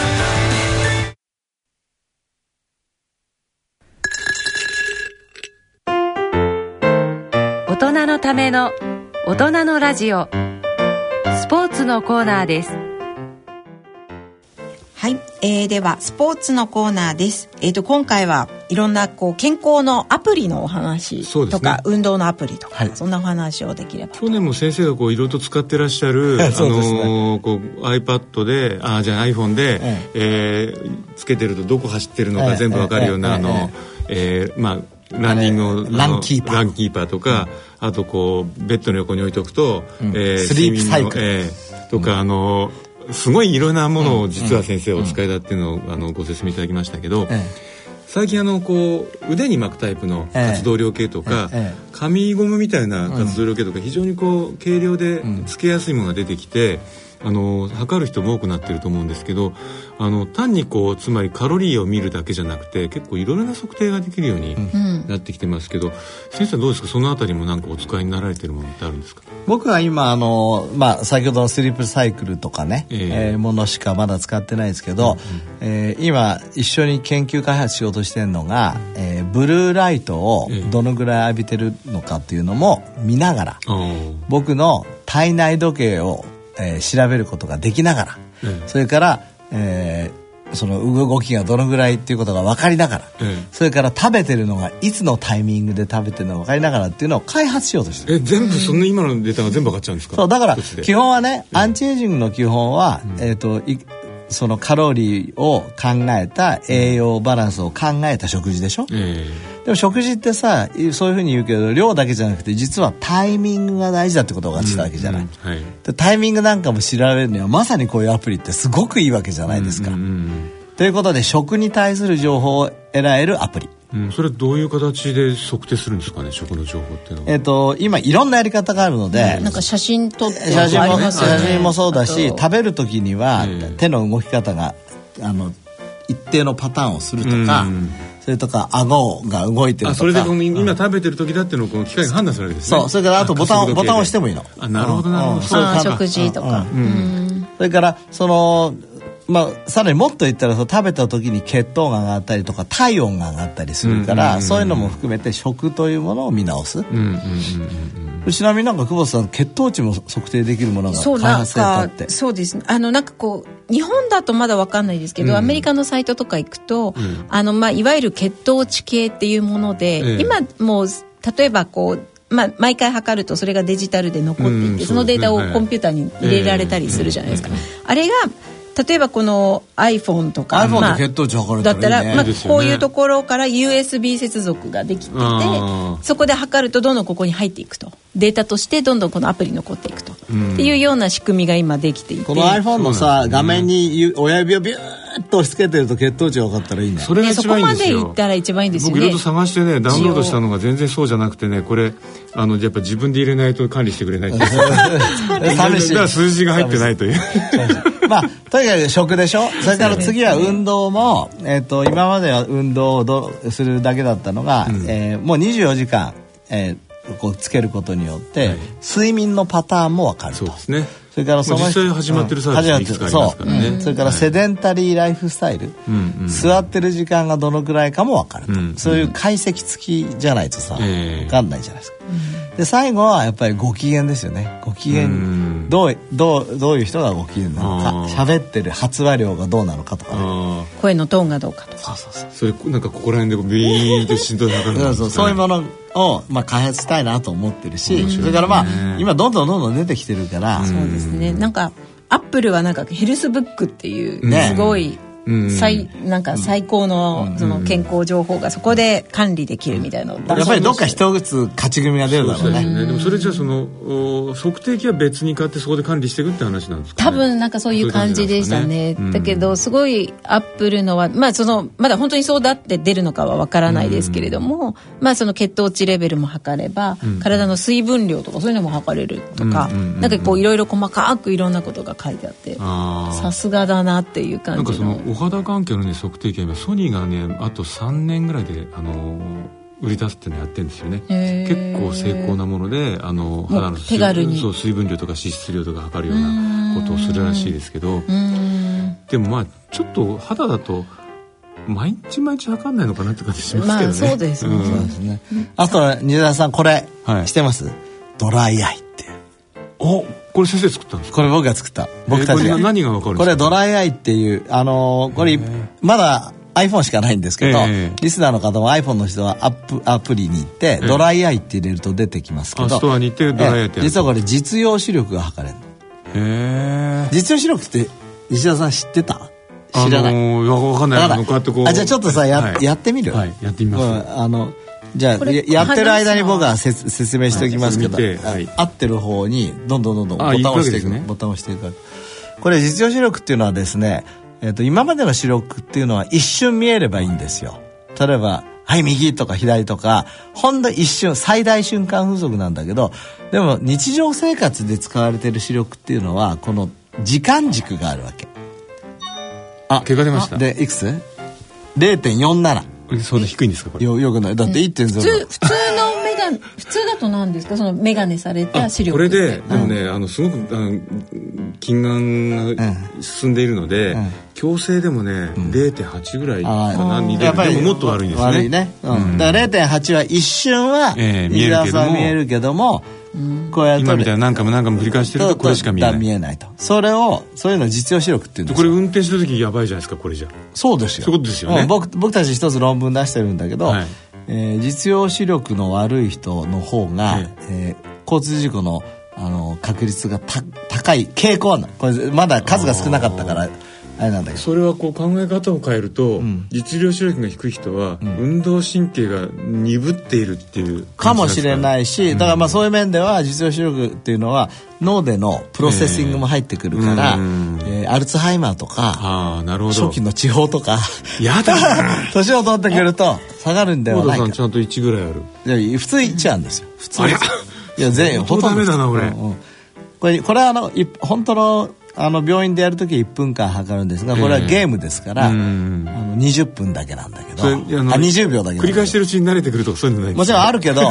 めの大人のラジオ。スポーツのコーナーです。はい、えー、ではスポーツのコーナーです。えっ、と今回はいろんなこう健康のアプリのお話そうですね。とか、運動のアプリとか、はい。そんなお話をできれば。去年も先生がこういろいろと使ってらっしゃる、[laughs] ね。のーこう iPad であじゃあ iPhone で、ええ。ーつけてるとどこ走ってるのええか全部わかるような、ええあの、えーまあランニングのランキーパー。ランキーパーとか、あとこうベッドの横に置いとくと、えスリープサイクル。えーとか、あのすごいいろんなものを実は先生お使いだっていうのを、あのご説明いただきましたけど、え最近あのこう腕に巻くタイプの活動量計とか、紙ゴムみたいな活動量計とか非常にこう軽量でつけやすいものが出てきて、あの測る人も多くなってると思うんですけどあの単にこうつまりカロリーを見るだけじゃなくて結構いろいろな測定ができるようになってきてますけど、先生はどうですか？そのあたりもなんかお使いになられてるものってあるんですか？僕は今あの、まあ、先ほどのスリープサイクルとかね、ええ。えーものしかまだ使ってないですけど、えー今一緒に研究開発しようとしてるのが、えーブルーライトをええ。どのぐらい浴びてるのかっていうのも見ながら、あー。僕の体内時計を、えー調べることができながら、ええそれから、えーその動きがどのぐらいっていうことが分かりながら、ええそれから食べてるのがいつのタイミングで食べてるのが分かりながらっていうのを開発しようとしてる。え全部そんな今のデータが全部分かっちゃうんですか？そうだから基本はね、アンチエイジングの基本は、えっ、といそのカロリーを考えた栄養バランスを考えた食事でしょ、えでも食事ってさいそういうふうに言うけど量だけじゃなくて実はタイミングが大事だってことが分かってたわけじゃない、えはい。でタイミングなんかも調べるにはまさにこういうアプリってすごくいいわけじゃないですか、うんうん。ということで食に対する情報を得られるアプリうんうんそれはどういう形で測定するんですかね食の情報っていうのは。えっ、と今いろんなやり方があるので、なんか写真撮って写真もね写真もそうだし食べる時にはええ手の動き方があの一定のパターンをするとかうん。それとか顎が動いてるとか。あそれで今食べてる時だっていうのをこの機械が判断するわけですね。そうそれからあとボタンボタンを押してもいいの。あなるほどなるほど。うん。食事とか、うん。それからそのまあ、さらにもっと言ったらその食べた時に血糖が上がったりとか体温が上がったりするから、うんうんうんうん。そういうのも含めて食というものを見直す、ちなみになんか久保田さん血糖値も測定できるものがそうなん開発されたかって。そうです。ねあのなんかこう日本だとまだわかんないですけど、うんアメリカのサイトとか行くと、うん。あのまあいわゆる血糖値計っていうもので、ええ。今もう例えばこうまあ、毎回測るとそれがデジタルで残っていて、うんそのデータをコンピューターに入れられたりするじゃないですか、ええ。あれが例えばこの iPhone とか iPhone まあで血糖値測れだったら、まあこういうところから USB 接続ができててそこで測るとどんどんここに入っていくと。データとしてどんどんこのアプリに残っていくと、うん。っていうような仕組みが今できていて。この iPhone のさ画面にゆ親指をビューッと押し付けてると血糖値が分かったらいいねそれが一ねそこま番いいんですよでいったら一番いいんですよね。僕いろいろと探してねダウンロードしたのが全然そうじゃなくてねこれあのやっぱ自分で入れないと管理してくれないっていう。[laughs] 寂しい。だから数字が入ってないという。まあとにかく食でしょ。それから次は運動も、えっと今までは運動をどうするだけだったのが、えーもう24時間、えーこうつけることによって、はい。睡眠のパターンも分かると。そうですねそれからその実際始まってるサービスもいくつかありますからね。そう。うん。それからセデンタリーライフスタイル、うんうん座ってる時間がどのくらいかも分かると、うんそういう解析付きじゃないとさ、ええ。分かんないじゃないですか、で最後はやっぱりご機嫌ですよね。ご機嫌うん。どうどうどういう人がご機嫌なのか喋ってる発話量がどうなのかとかね。あ声のトーンがどうかとか。そうそうそう。あそれなんかここら辺でビーンと振動で測るそうそう。そういうもののを、まあ、開発したいなと思ってるし、それからまあ今どんどんどんどん出てきてるから、そうですね。なんかアップルはなんかヘルスブックっていうね。すごいうん最なんか最高のその健康情報がそこで管理できるみたいなやっぱりどっか一つ勝ち組が出るだろうね。ね。でもそれじゃあそのお測定器は別に買ってそこで管理していくって話なんですか、ね、多分なんかそういう感じでしたね。ね。だけどすごいアップルのはまあそのまだ本当にそうだって出るのかはわからないですけれども、まあその血糖値レベルも測れば、体の水分量とかそういうのも測れるとか、なんかこういろいろ細かくいろんなことが書いてあってさすがだなっていうなんか感じのお肌関係のね測定器は今ソニーがねあと3年ぐらいであのー売り出すっていうのやってるんですよね。結構成功なものであの肌の手軽に。そう水分量とか脂質量とか測るようなことをするらしいですけど。でもまあちょっと肌だと毎日毎日測んないのかなって感じしますけどね、まあそうですね。うですね。あとは西田さんこれ、はい。知ってます？ドライアイっておこれ先生作ったんですか？これ僕が作った。僕たちが。えこれ何がわかるこれドライアイっていうあのーこれまだ iPhone しかないんですけど、ええリスナーの方も iPhone の人はアップアプリに行って、えドライアイって入れると出てきますけどあストアに行ってドライアイって実はこれ実用視力が測れるの。へえ実用視力って西田さん知ってた？知らない、あのー、い。やわかんない。あじゃあちょっとさや,、はい。やってみる？はいやってみます、うんあのじゃあややってる間に僕はせ説明しておきますけど、はい合ってる方にどんどんどんどんボあタンを押していくねボタンを押していくわけ。これ実用視力っていうのはですね、えっと今までの視力っていうのは一瞬見えればいいんですよ。例えばはい右とか左とかほんの一瞬最大瞬間風速なんだけどでも日常生活で使われている視力っていうのはこの時間軸があるわけ。あ結果出ました。でいくつ ?0.47 そんな低いんですかこれ。よよくない。だって1.0普通普通のメガネ普通だと何ですか？そのメガネされた視力これででもね、あのすごくあの近眼が進んでいるので、ん。矯正でもね、0.8ぐらいかあなーにででももっと悪いんですね。悪いね、うん。だから0.8は一瞬はええ見え見るけども。見えるけどもこうやって。今みたいな何回も何回も繰り返してるとこれしか見えない。見えないと。それをそういうのを実用視力っていうんですこれ運転した時やばいじゃないですかこれじゃ。そうですよ。そういうことですよね。ん僕僕たち一つ論文出してるんだけど、はい。えー実用視力の悪い人の方が、ええ。ー交通事故のあの確率がた高い傾向なのこれまだ数が少なかったからあれなんだけど。それはこう考え方を変えると、実量視力が低い人は、運動神経が鈍っているっていうかもしれいないし、だからまあそういう面では実用視力っていうのは脳でのプロセッシングも入ってくるから、うんえーアルツハイマーとかああなるほど。初期の地方とかやだ [laughs] 年を取ってくると下がるんでは大ないか。田さんちゃんと1ぐらいある。いや普通1なんですよ。普通いや全員相当ダメだなほとんど俺。うんうん。これこれはあのい本当のあの病院でやるときは1分間測るんですがこれはゲームですから、うん。あの20分だけなんだけど。あ20秒だけ繰り返してるうちに慣れてくるとかそういうのないんですもちろんあるけど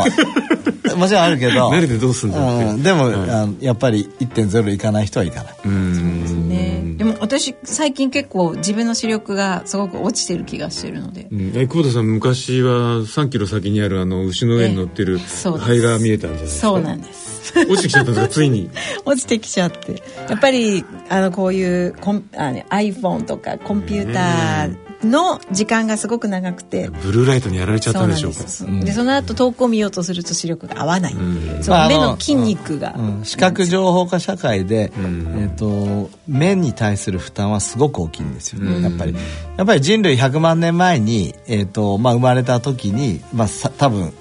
もちろんあるけど。慣れてどうすんだでも、あのやっぱり1.0いかない人はいかない。うん。ね。でも私最近結構自分の視力がすごく落ちてる気がしてるので。うん。え久保田さん昔は3キロ先にあるあの牛の上に乗ってるそうです。灰が見えたんじゃないですか？そうなんです。落ちてきちゃったんですか？ついに。[laughs] 落ちてきちゃって。やっぱりあのこういうコンあの iPhone とかコンピューターの時間がすごく長くて。ブルーライトにやられちゃったんでしょうか。そでその後遠くを見ようとすると視力が合わない。そのの目の筋肉が、うん。視覚情報化社会で、えー、と目に対する負担はすごく大きいんですよ、やっぱり。やっぱり人類100万年前に、えーとまあ、生まれた時に、まあ、さ多分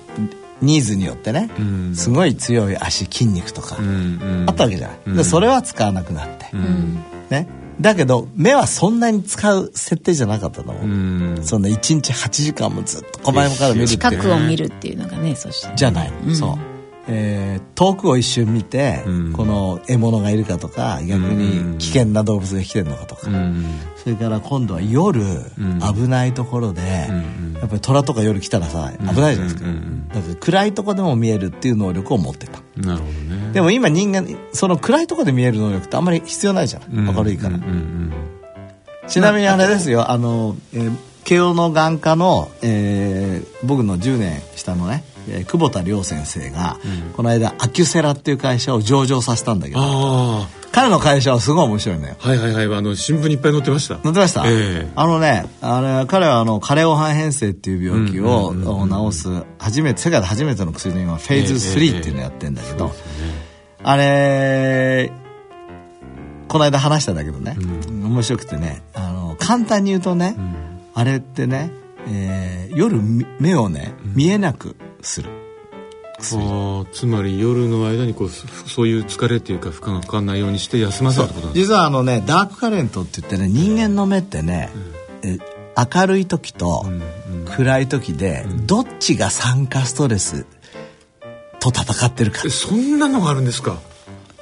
ニーズによってね、ん。すごい強い足筋肉とか、あったわけじゃない、でそれは使わなくなって、うん。ね、だけど目はそんなに使う設定じゃなかったの、う。ん。そんな1日8時間もずっと細々から見るっていう。近くを見るっていうのがねそして。じゃない、そう、えー遠くを一瞬見て、うん。この獲物がいるかとか逆に危険な動物が来てるのかとか、うん。それから今度は夜、危ないところで、んやっぱり虎とか夜来たらさ危ないじゃないですか、だから暗いとこでも見えるっていう能力を持ってた。なるほどね。でも今人間その暗いとこで見える能力ってあんまり必要ないじゃない、明るいから、ちなみにあれですよあの、えー慶応の眼科の、えー僕の10年下のね、えー久保田亮先生が、この間アキュセラっていう会社を上場させたんだけどあ彼の会社はすごい面白いのよ。あはいはいはい。あの新聞にいっぱい載ってました。載ってました、ええ。あのねあれ彼はあの加齢黄斑変性っていう病気を治す初めて世界で初めての薬の今フェーズ3っていうのをやってんだけど、あれこの間話したんだけどね、面白くてねあの簡単に言うとね、あれってね、えー夜み目をね見えなくする、あーつまり夜の間にこうそそういう疲れっていうか負荷がかかんないようにして休ませるってことなんです実はあのねダークカレントって言ってね人間の目ってね、え明るい時と暗い時でどっちが酸化ストレスと戦ってるか。えそんなのがあるんですか？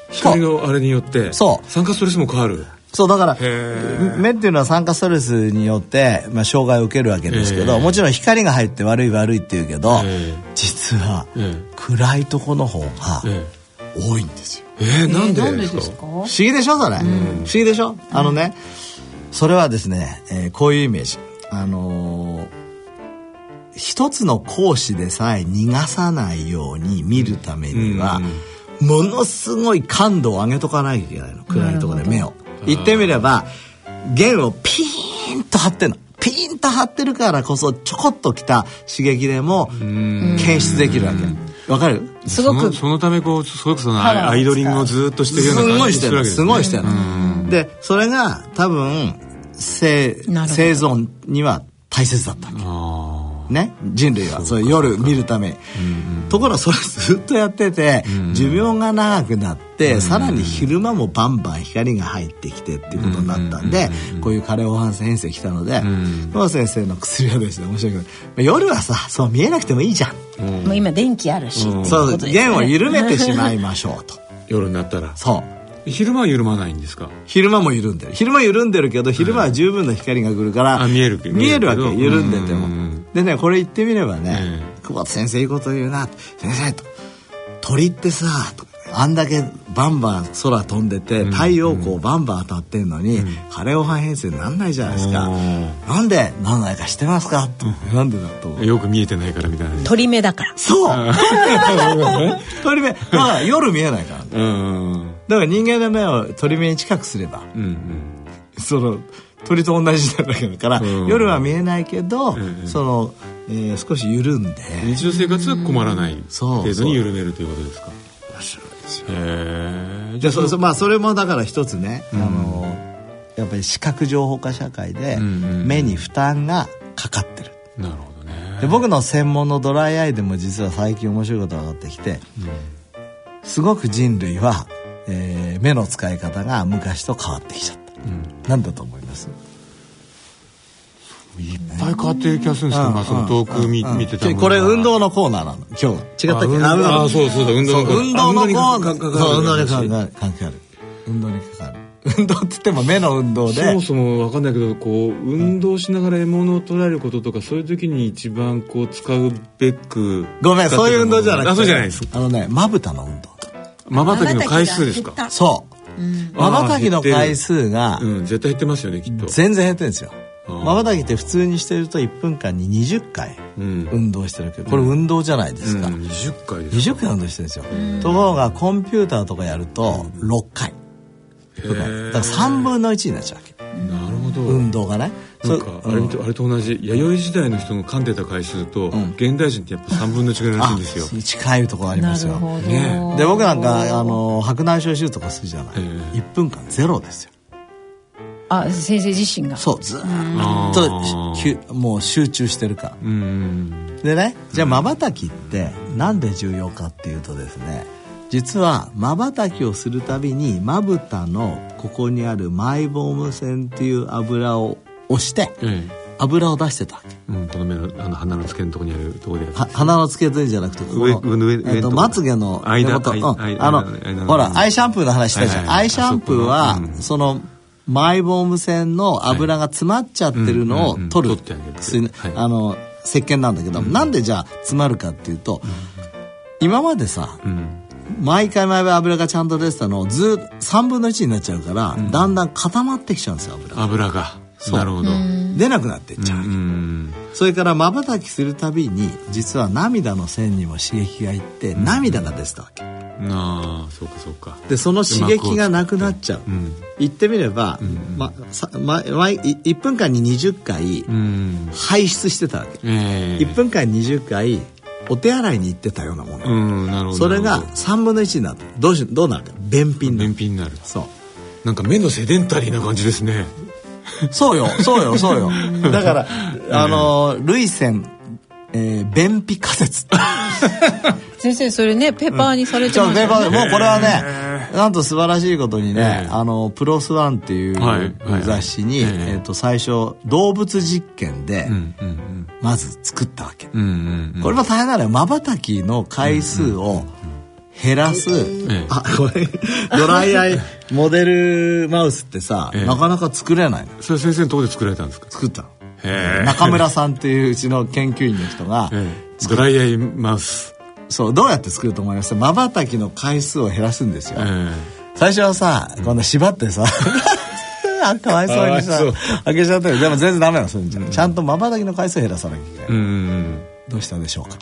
光のあれによって。そう。酸化ストレスも変わる？そうだからへ目っていうのは酸化ストレスによって、まあ、障害を受けるわけですけどええ。もちろん光が入って悪い悪いって言うけどええ。実はええ。暗いとこの方がえ多いんですよ。ええー、なんででですか？不思議でしょそれ、不思議でしょ？あのねそれはですね、えーこういうイメージ。あのー一つの講師でさえ逃がさないように見るためには、ものすごい感度を上げとかなきゃいけないの。暗いところで目を言ってみれば弦をピーンと張ってんの。ピーンと張ってるからこそちょこっときた刺激でも検出できるわけ。わかる？すごくそのそのためこうそれこそのアイドリングをずっとしてるよすうな感ごいしてる。じするわけですすごいしてるうん。でそれが多分生生存には大切だったわけ。あね人類は。そう夜見るため。にところがそれずっとやってて寿命が長くなってさらに昼間もバンバン光が入ってきてっていうことになったんでこういう加齢黄斑性変性来たので野田先生の薬はですね面白いけど夜はさそう見えなくてもいいじゃん。ーもう今電気あるし、そう弦を緩めてしまいましょうと。[laughs] 夜になったら。そう。昼間は緩まないんですか？昼間も緩んでる。昼間緩んでるけど昼間は十分な光が来るから、あ見える見えるわけ。見えるけど。緩んでても。うんでねこれ言ってみればね、え久保田先生いいこと言うな。先生と鳥ってさあんだけバンバン空飛んでて太陽光バンバン当たってんのに、枯れオハ編成なんないじゃないですか、なん。でなんないか知ってますか？ってなんでだとよく見えてないからみたいな。鳥目だから。そう。[laughs] 鳥目。だから夜見えないから。うん。だから人間の目を鳥目に近くすればうんうん。その鳥と同じなわけだから、うん。夜は見えないけど、んその、えー少し緩んで。日常生活は困らないそう。程度に緩めるということですか？面白いですよ。へえじゃあそそまあそれもだから一つね、あのやっぱり視覚情報化社会でうんうん目に負担がかかってる。なるほどね。で僕の専門のドライアイでも実は最近面白いことが分かってきて、すごく人類は、えー目の使い方が昔と変わってきちゃった。なんだと思いますいっぱい変わってる気がするんですけど、まあ、その遠く見,、見てたこれ運動のコーナーなの今日。は違ったっけあ運動あそうそうだ運動。のそう。運動のコーナあーそう運動に関係ある。運動に関係ある運動って言っても目の運動で。そもそも分かんないけどこう運動しながら獲物を捉えることとかそういう時に一番こう使うべく。ごめんそういう運動じゃなくて。あそうじゃないです。あのねまぶたの運動。まばたきの回数ですか？瞬そうまばたきの回数がうん。絶対減ってますよねきっと。全然減ってるんですよ。まばたきって普通にしてると1分間に20回うん。運動してるけどこれ運動じゃないですか、うん。20回です20回運動してるんですよ。ところがコンピューターとかやると6回。へだからー3分の1になっちゃうわけなるほど。運動がね。なんかそう。あれとあれと同じ弥生時代の人の噛んでた回数と、現代人ってやっぱ3分の1ぐらいらしいんですよ。あ近いところありますよ。なるほど、ねで僕なんかあの白内障手術とかするじゃない、ええ。1分間ゼロですよ。あ先生自身が？そうずっともう集中してるかでねじゃあまばたきってなんで重要かっていうとですね実はまばたきをするたびにまぶたのここにあるマイボーム腺っていう油を押してえ油を出してた。うん、この目のあの鼻の付けのところにあるところで。鼻の付け根じゃなくてここの上上えっとまつげの間根元。あのほらアイシャンプーの話したじゃん。アイシャンプーはあそこのマイボーム腺の油が詰まっちゃってるのを取る。あの石鹸なんだけど。なんでじゃあ詰まるかっていうと今までさうん毎回毎回油がちゃんと出てたのをずっと3分の1になっちゃうからだんだん固まってきちゃうんですよ油が。油がなるほど。出なくなっていっちゃう。それからまばたきするたびに実は涙の線にも刺激がいって涙が出てたわけ。なあそうかそうか。でその刺激がなくなっちゃう。うん。言ってみれば、まさまま、い1分間に20回うん。排出してたわけ、ええ。1分間に20回お手洗いに行ってたようなもの、それがなるほ3分の1になってどうしどうなるか。便秘にどなる。便秘になる。そう。なんか目のセデンタリーな感じですね。そうよそうよそうよ。[laughs] だからあの涙腺、えー便秘仮説 [laughs] 先生それねペーパーにされてますよね。パーでもうこれはねなんと素晴らしいことにね、ええ。あのプロスワンっていうはいはい雑誌に、えと最初動物実験でうんうんまず作ったわけ、うんうんうん。これも大変なのよ。まばたきの回数を減らす、えあこれドライアイ [laughs] モデルマウスってさ、ええ。なかなか作れないの。それ先生のところで作られたんですか？作ったの。へえ中村さんっていううちの研究員の人が、[laughs] ええ。ドライアイマウスそうどうやって作ると思います？まばたきの回数を減らすんですよ、え最初はさこんな縛ってさ [laughs] あかわいそうにさかわいそう。開けちゃったよでも全然ダメなのそういうん。じゃないちゃんとまばたきの回数を減らさなきゃいけない、えうんうん。どうしたでしょうか？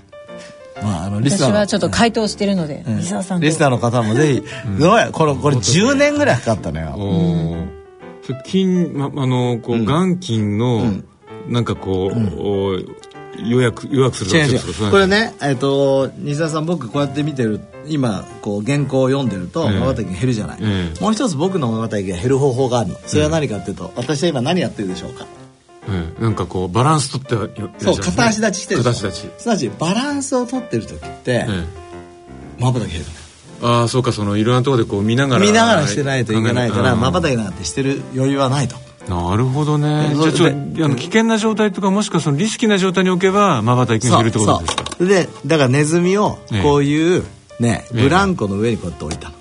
まああのリスナーの私はちょっと回答してるので、うん。リサさんと。リスナーの方もぜひ、どうやこれこれ10年ぐらいかかったのよ、おー。それ筋、ま、あのこう、眼筋の、なんかこう、お予約予約する違う違とかうこれねえっ、と西田さん僕こうやって見てる今こう原稿を読んでるとええ。まばたきが減るじゃない、ええ。もう一つ僕のまばたきが減る方法があるの。それは何かっていうと、私は今何やってるでしょうか。ええ。なんかこうバランス取ってそう片足立ちしてる片足立ち。すなわちバランスを取ってる時って、ええ。まばたき減るああそうかそのいろんなところでこう見ながら見ながらしてないといけないからまばたききなんてしてる余裕はないとなるほどね。じゃあちょであの危険な状態とかもしくはそのリスキーな状態に置けばまばたきが減るってことですか？でだからネズミをええ。こういうねええ。ブランコの上にこうやって置いた。の、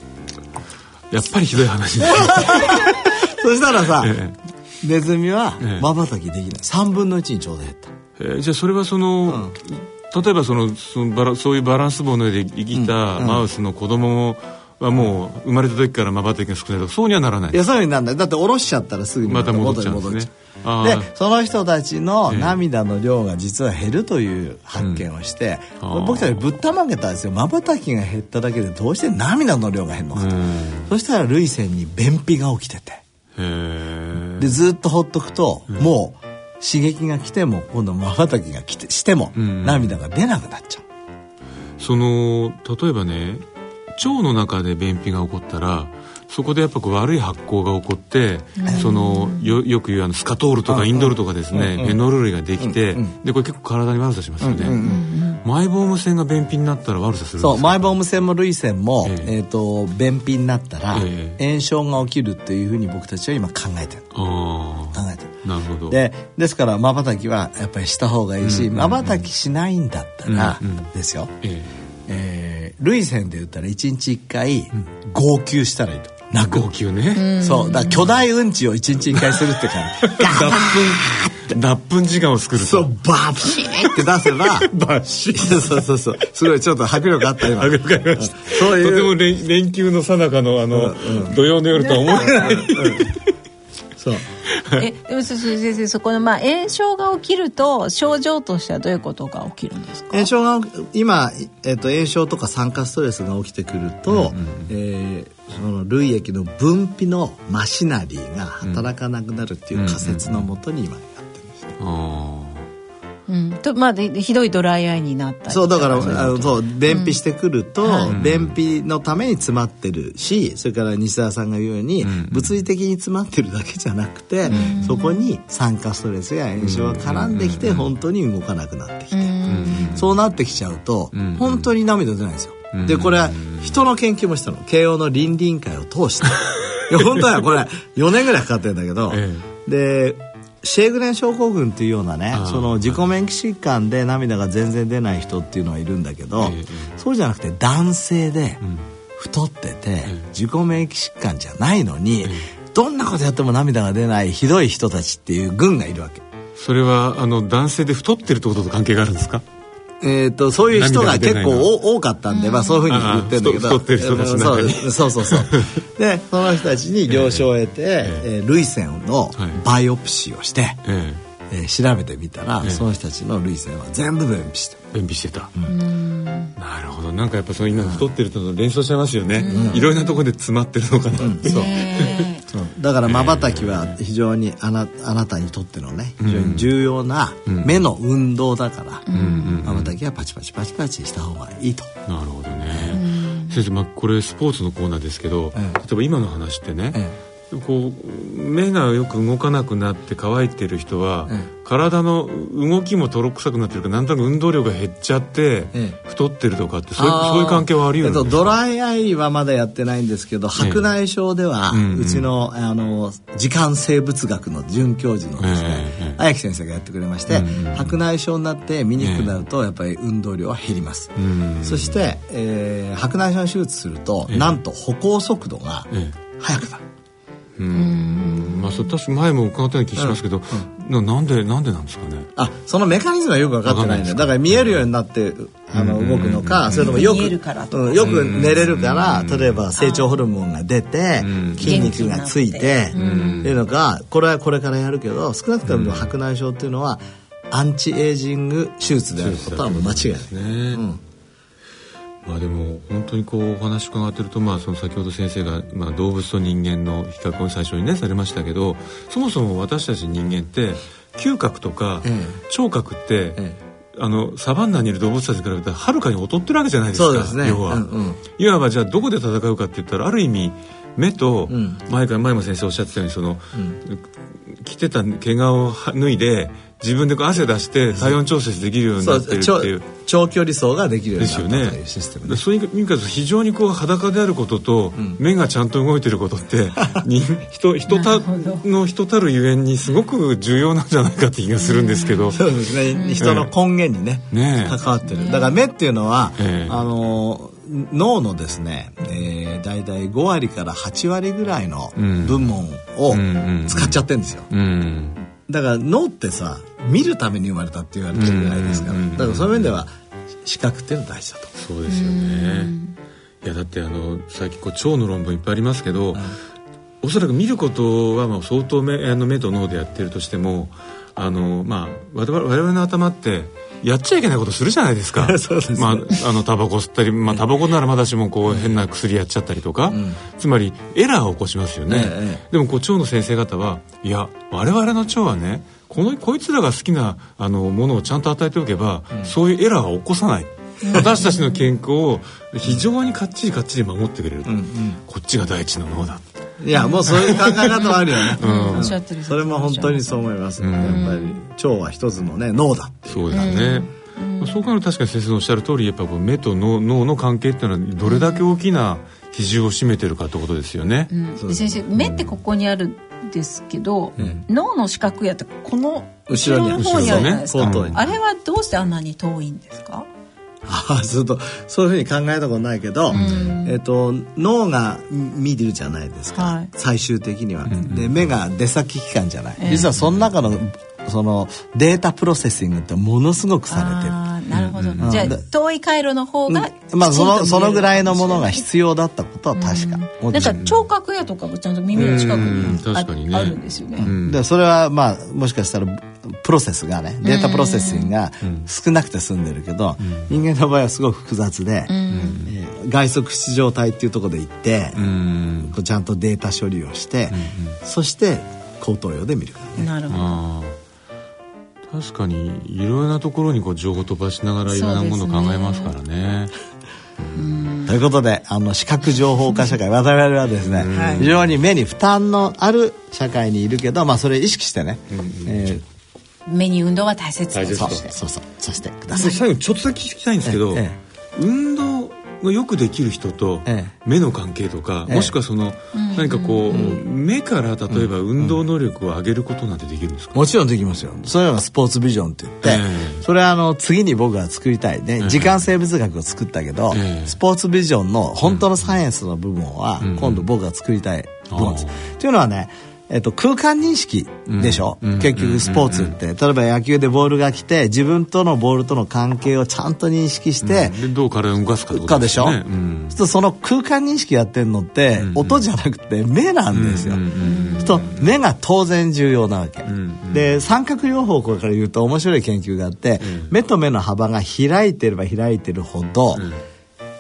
やっぱりひどい話です [laughs] そしたらさ、えネズミはええ。まばたきできない。3分の1にちょうど減った。えーじゃあそれはその、例えばそのそのバラそういうバランス棒の上で生きたマウスの子供はもう生まれた時からまばたきが少ないとかそうにはならない。いやそうになんない。だって下ろしちゃったらすぐにまた戻っちゃう。んですね。でその人たちの涙の量が実は減るという発見をして、うん。これ僕たちぶったまげたんですよ。まばたきが減っただけでどうして涙の量が減るのかと、うん。そしたら涙腺に便秘が起きててでずっとほっとくと、もう刺激が来ても今度まばたきが来てしても、うん。涙が出なくなっちゃう。その例えばね腸の中で便秘が起こったらそこでやっぱ悪い発酵が起こって、そのよよく言うあのスカトールとかインドルとかですね、フェノール類ができて、でこれ結構体に悪さしますよね、マイボーム腺が便秘になったら悪さするんですか？そうマイボーム腺も涙腺も、ええ。えー、と便秘になったら、ええ。炎症が起きるっていうふうに僕たちは今考えてる。あ考えてる。あなるほど。でですからまばたきはやっぱりした方がいいしうん。まばたきしないんだったら、ですよ、ええー、涙腺で言ったら1日1回号泣したらいいと。泣く。え号泣ね。そう。だ巨大うんちを1日1回するって感じ [laughs] 脱粉脱粉時間を作ると。そうバシーって出せば [laughs] バッシそうそうそうすごいちょっと迫力あった今。わかりました。そういうとても連連休の最中のあの、土曜の夜とは思えない。そうえでもそそ先生そこのまあ炎症が起きると症状としてはどういうことが起きるんですか？炎症が今、えっと炎症とか酸化ストレスが起きてくると、えーその涙液の分泌のマシナリーが働かなくなるっていう仮説のもとに今やってるんですね、あうんとまあでひどいドライアイになったりそうだからとあのそう便秘してくると、はい。便秘のために詰まってるしそれから西澤さんが言うように、ん。物理的に詰まってるだけじゃなくて、そこに酸化ストレスや炎症が絡んできて本当に動かなくなってきて、そうなってきちゃうと、ん。本当に涙出ないんですよ。ん。でこれは人の研究もしたの。慶応の倫理委員会を通して。[laughs] いや本当はこれ4年ぐらいかかってるんだけど、え。でシェーグレン症候群っていうようなねその自己免疫疾患で涙が全然出ない人っていうのはいるんだけど、ええそうじゃなくて男性でん。太ってて、自己免疫疾患じゃないのに、どんなことやっても涙が出ないひどい人たちっていう群がいるわけ。それはあの男性で太ってるってことと関係があるんですか？えー、とそういう人が結構お多かったんで、まあ、そういうふうに言ってるんだけどああ太太ってる人たちの中にそうそうそうそう。でその人たちに了承を得て、えー。涙腺のバイオプシーをして、ええー調べてみたら、ええ。その人たちの涙腺は全部便秘して便秘してた。なるほど。なんかやっぱその今太ってると連想しちゃいますよね。いろいろなところで詰まってるのかなって。そう。そう。だからまばたきは非常にあなあなたにとってのね非常に重要な目の運動だからまばたきはパチパチパチパチした方がいいと。なるほどね。先生まあこれスポーツのコーナーですけどええ。例えば今の話ってねえこう目がよく動かなくなって乾いてる人は、え体の動きもとろくさくなってるからなんとなく運動量が減っちゃって、え太ってるとかってそういう関係はあるんえっと、ドライアイはまだやってないんですけど白内障では、うんうん。うちのあの時間生物学の准教授のですねええ。綾木先生がやってくれまして、うんうん白内障になって見にくくなるとやっぱり運動量は減ります、うんそして、えー白内障の手術すると、ええ。なんと歩行速度がえ。速くなる、うん。まあそれ確か前も伺ったような気しますけど、ななんでなんでなんですかね？あそのメカニズムはよく分かってないんだよだから見えるようになってあの動くのか、それともよく見えるからとか。うんよく寝れるから、例えば成長ホルモンが出て、うん。筋肉がついて、って。いうのかこれはこれからやるけど少なくとも白内障っていうのはアンチエイジング手術であることはもう間違いない。ね、まあでも本当にこうお話伺ってると、まあ、その先ほど先生が、まあ、動物と人間の比較を最初にねされましたけどそもそも私たち人間って嗅覚とかええ。聴覚って、えあのサバンナにいる動物たちに比べたらはるかに劣ってるわけじゃないですかそうですね。要は、うんうん。いわばじゃあどこで戦うかって言ったらある意味目と、ん。前から前も先生おっしゃってたようにその、着てた毛皮をは脱いで自分でこう汗出して体温調節できるようにそなってるっていう。長距離走ができるようでになったというシステムでそういう意味から非常にこう裸であることと、目がちゃんと動いてることってに [laughs] 人人たの人たるゆえんにすごく重要なんじゃないかって気がするんですけど、そうですね。人の根源にね、ねえ。関わってる。だから目っていうのは、ええ。あの脳のですね、えー、大体5割から8割ぐらいのうん。部門を使っちゃってるんですよ、うん。だから脳ってさ見るために生まれたって言われてるぐらいですか。ら、うんだからそういう面では視覚っていうのは大事だと。そうですよね。いやだってあの最近こう腸の論文いっぱいありますけど、おそらく見ることはまあ相当目あの目と脳でやってるとしてもあの、まあ、我々の頭ってやっちゃいけないことするじゃないですか。[laughs] そうですね。まあ、あのタバコ吸ったり、まあ、タバコならまだしもこう変な薬やっちゃったりとか、つまりエラーを起こしますよね、ええでもこう腸の先生方はいや我々の腸はねこのこいつらが好きなあのものをちゃんと与えておけば、そういうエラーは起こさない。私たちの健康を非常にかっちりかっちり守ってくれると、こっちが第一の脳だいやもうそういう考え方もあるよね、おっしゃってるそれも本当にそう思います、やっぱり腸は一つのね脳だっそうですね、そう考えると確かに先生のおっしゃる通りやっぱこう目と脳脳の関係っていうのはどれだけ大きな比重を占めてるかってことですよね、うん。で先生目ってここにあるんですけど、脳の視覚野ってこの後ろにある後ろの方にあるじゃないですか、ねあれはどうしてあんなに遠いんですか？ああずっとそういうふうに考えたことないけど、えっと脳が見てるじゃないですか、はい。最終的には、で目が出先機関じゃない、実はその中のその data processing ってものすごくされてるなるほど、じゃあうん遠い回路の方がまあそのそのぐらいのものが必必要だったことは確か、もちろん。なんか聴覚野とかもちゃんと耳の近くうん。にあ,、確かにね。あるんですよね、うん。でそれはまあもしかしたらプロセスがね data processing が少なくて済んでるけど、人間の場合はすごく複雑で、えー外側膝状体っていうところで行って、うん。こうちゃんとデータ処理をして、そして後頭葉で見るからね。なるほど確かにいろいろなところにこう情報飛ばしながらいろんなものを考えますからね。ということであの視覚情報化社会我々はですね、はい。非常に目に負担のある社会にいるけど、まあ、それを意識してね、え目に運動は大切大そうそうそうさせてください。最後にちょっとだけ聞きたいんですけど、え。運動がよくできる人とええ。目の関係とか、ええ。もしくはその、何かこう、目から例えば運動能力を上げることなんてできるんですか、もちろんできますよ。そういうのがスポーツビジョンって言って、ええ。それはあの次に僕が作りたい。ね、時間生物学を作ったけど、ええ。スポーツビジョンの本当のサイエンスの部分は、今度僕が作りたい部分です。というのはね、えっと、空間認識でしょ、うん。結局スポーツって、例えば野球でボールが来て自分とのボールとの関係をちゃんと認識して、でどう体を動かすかってことかでしょ、ねうん。とその空間認識やってるのって、音じゃなくて目なんですよ、と目が当然重要なわけ、んで三角療法から言うと面白い研究があって、目と目の幅が開いてれば開いてるほど、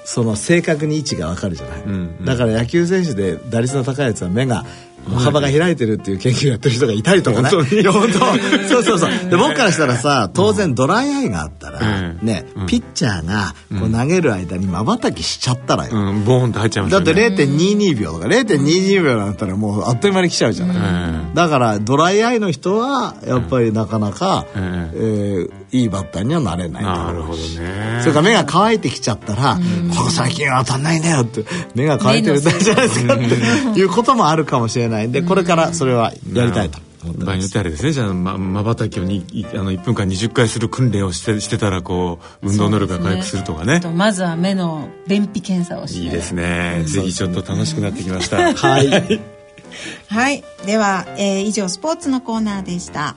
その正確に位置が分かるじゃない、んうん。だから野球選手で打率の高いやつは目が幅が開いてるっていう研究やってる人がいたりとかね。本当に？[laughs] そうそうそう。で僕からしたらさ、当然ドライアイがあったら、うん。ね、ピッチャーがこう投げる間に瞬きしちゃったらよ。うん、ボーンって入っちゃいますだってよね0.22秒とか0.22秒なんったらもうあっという間に来ちゃうじゃない、うん。だからドライアイの人はやっぱりなかなか、うん。えーいいバッターにはなれないなるほどね。それから目が乾いてきちゃったら、ここ最近は当たんないんだよって目が乾いてるだけじゃないですかっていうこともあるかもしれないんでこれからそれはやりたいと場合によっますてあれですね。じゃあままばたきをにいあの1分間20回する訓練をしてしてたらこう運動能力が回復するとかね。あとまずは目の便秘検査をして。いいですね、ぜひちょっと楽しくなってきました。はい。[laughs] はい。では、えー以上スポーツのコーナーでした。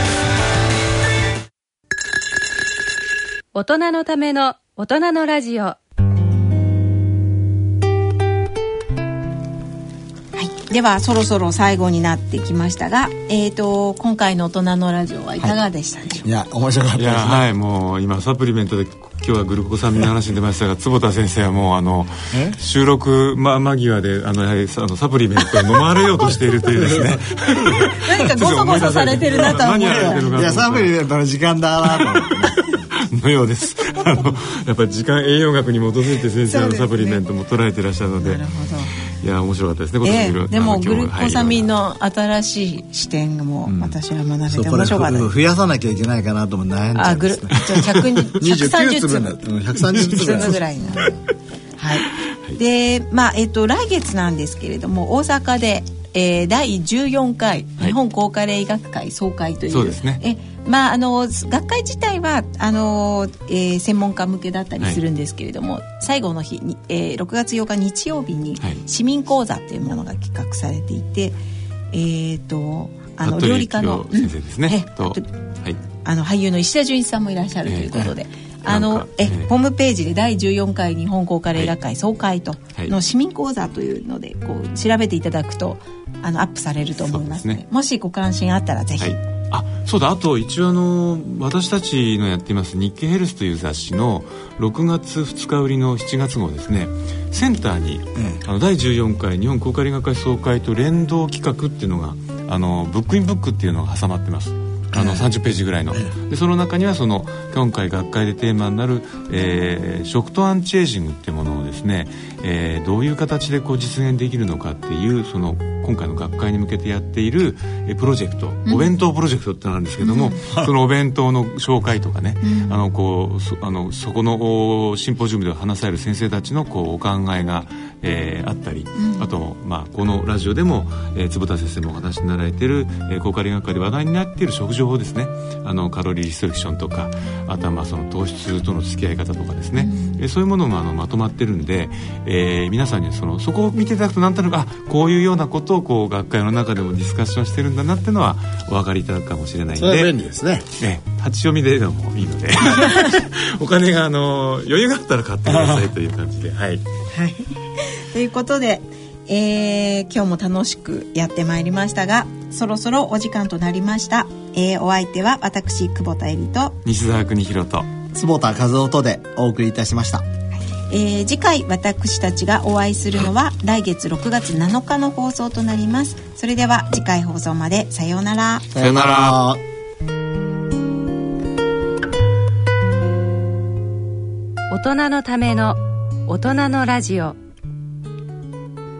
大人のための大人のラジオ。ではそろそろ最後になってきましたが、えー、と今回の大人のラジオはいかがでしたでしょうか、い。や面白かったですね。いやはいもう今サプリメントで今日はグルコサミンの話に出ましたが坪田先生はもうあの収録、ま、間際であのやはりあのサプリメントを飲まれようとしているというですね。何かゴソゴソされてるなとは思う何やられてるのかいやサプリメントの時間だなと思ってのようです。[laughs] あのやっぱり時間栄養学に基づいて先生のサプリメントも捉えていらっしゃるので。なるほど。いや面白かったですね今ええ年いろいろ。でもあの今日グルコサミンはい。の新しい視点も私は学べてそうこれ面白かったです、増やさなきゃいけないかなとも悩んじゃあグルうんですねじゃあ100 29 130粒。になってうん130粒ぐらい。粒ぐらいになる。[laughs] はい、でまあえっと来月なんですけれども大阪で、えー、第14回はい。日本高加齢医学会総会という、そうですね。えまああの学会自体はあの、えー専門家向けだったりするんですけれども、最後の日に、えー6月8日日曜日にはい。市民講座というものが企画されていて、えっ、とあの料理家の先生ですね、とうん。とはい。あの俳優の石田純一さんもいらっしゃるということで、あのえ、ええホームページで第14回日本高加齢学会総会とはい。の市民講座というのでこう調べていただくとあのアップされると思いますのでね。もしご関心あったらぜひ、はい、あそうだ。あと一応あの私たちのやっています「日経ヘルス」という雑誌の6月2日売りの7月号ですね。センターに、あの第14回日本高加齢学会総会と連動企画っていうのがあのブックインブックっていうのが挟まってます。あの30ページぐらいの、でその中にはその今回学会でテーマになる、えー食とアンチエイジングっていうものをですね、えーどういう形でこう実現できるのかっていうその今回の学会に向けてやっているえープロジェクト、お弁当プロジェクトってのがあるんですけども、[laughs] そのお弁当の紹介とかね、あのこうそあのそこのおシンポジウムで話される先生たちのこうお考えが、えーあったり、あと、まあ、このラジオでも、えー坪田先生もお話しになられている、えー、高カリ学会で話題になっている食情報ですね。あのカロリーリストリクションとかあとはまあその糖質との付き合い方とかですね、えーそういうものもあのまとまってるんで、えー皆さんにはそのそこを見ていただくとなんとなくあこういうようなことをこう学会の中でもディスカッションしてるんだなっていうのはお分かりいただくかもしれないんそれはで便利ですね。ええ立ち読みででもいいので。[laughs] お金があの余裕があったら買ってくださいという感じで。はい。はい、ということで、えー今日も楽しくやってまいりましたがそろそろお時間となりました、えーお相手は私久保田恵里と西澤邦弘と坪田和夫とでお送りいたしました。えー次回私たちがお会いするのは来月6月7日の放送となります。それでは次回放送までさようなら。さよなら。大人のための大人のラジオ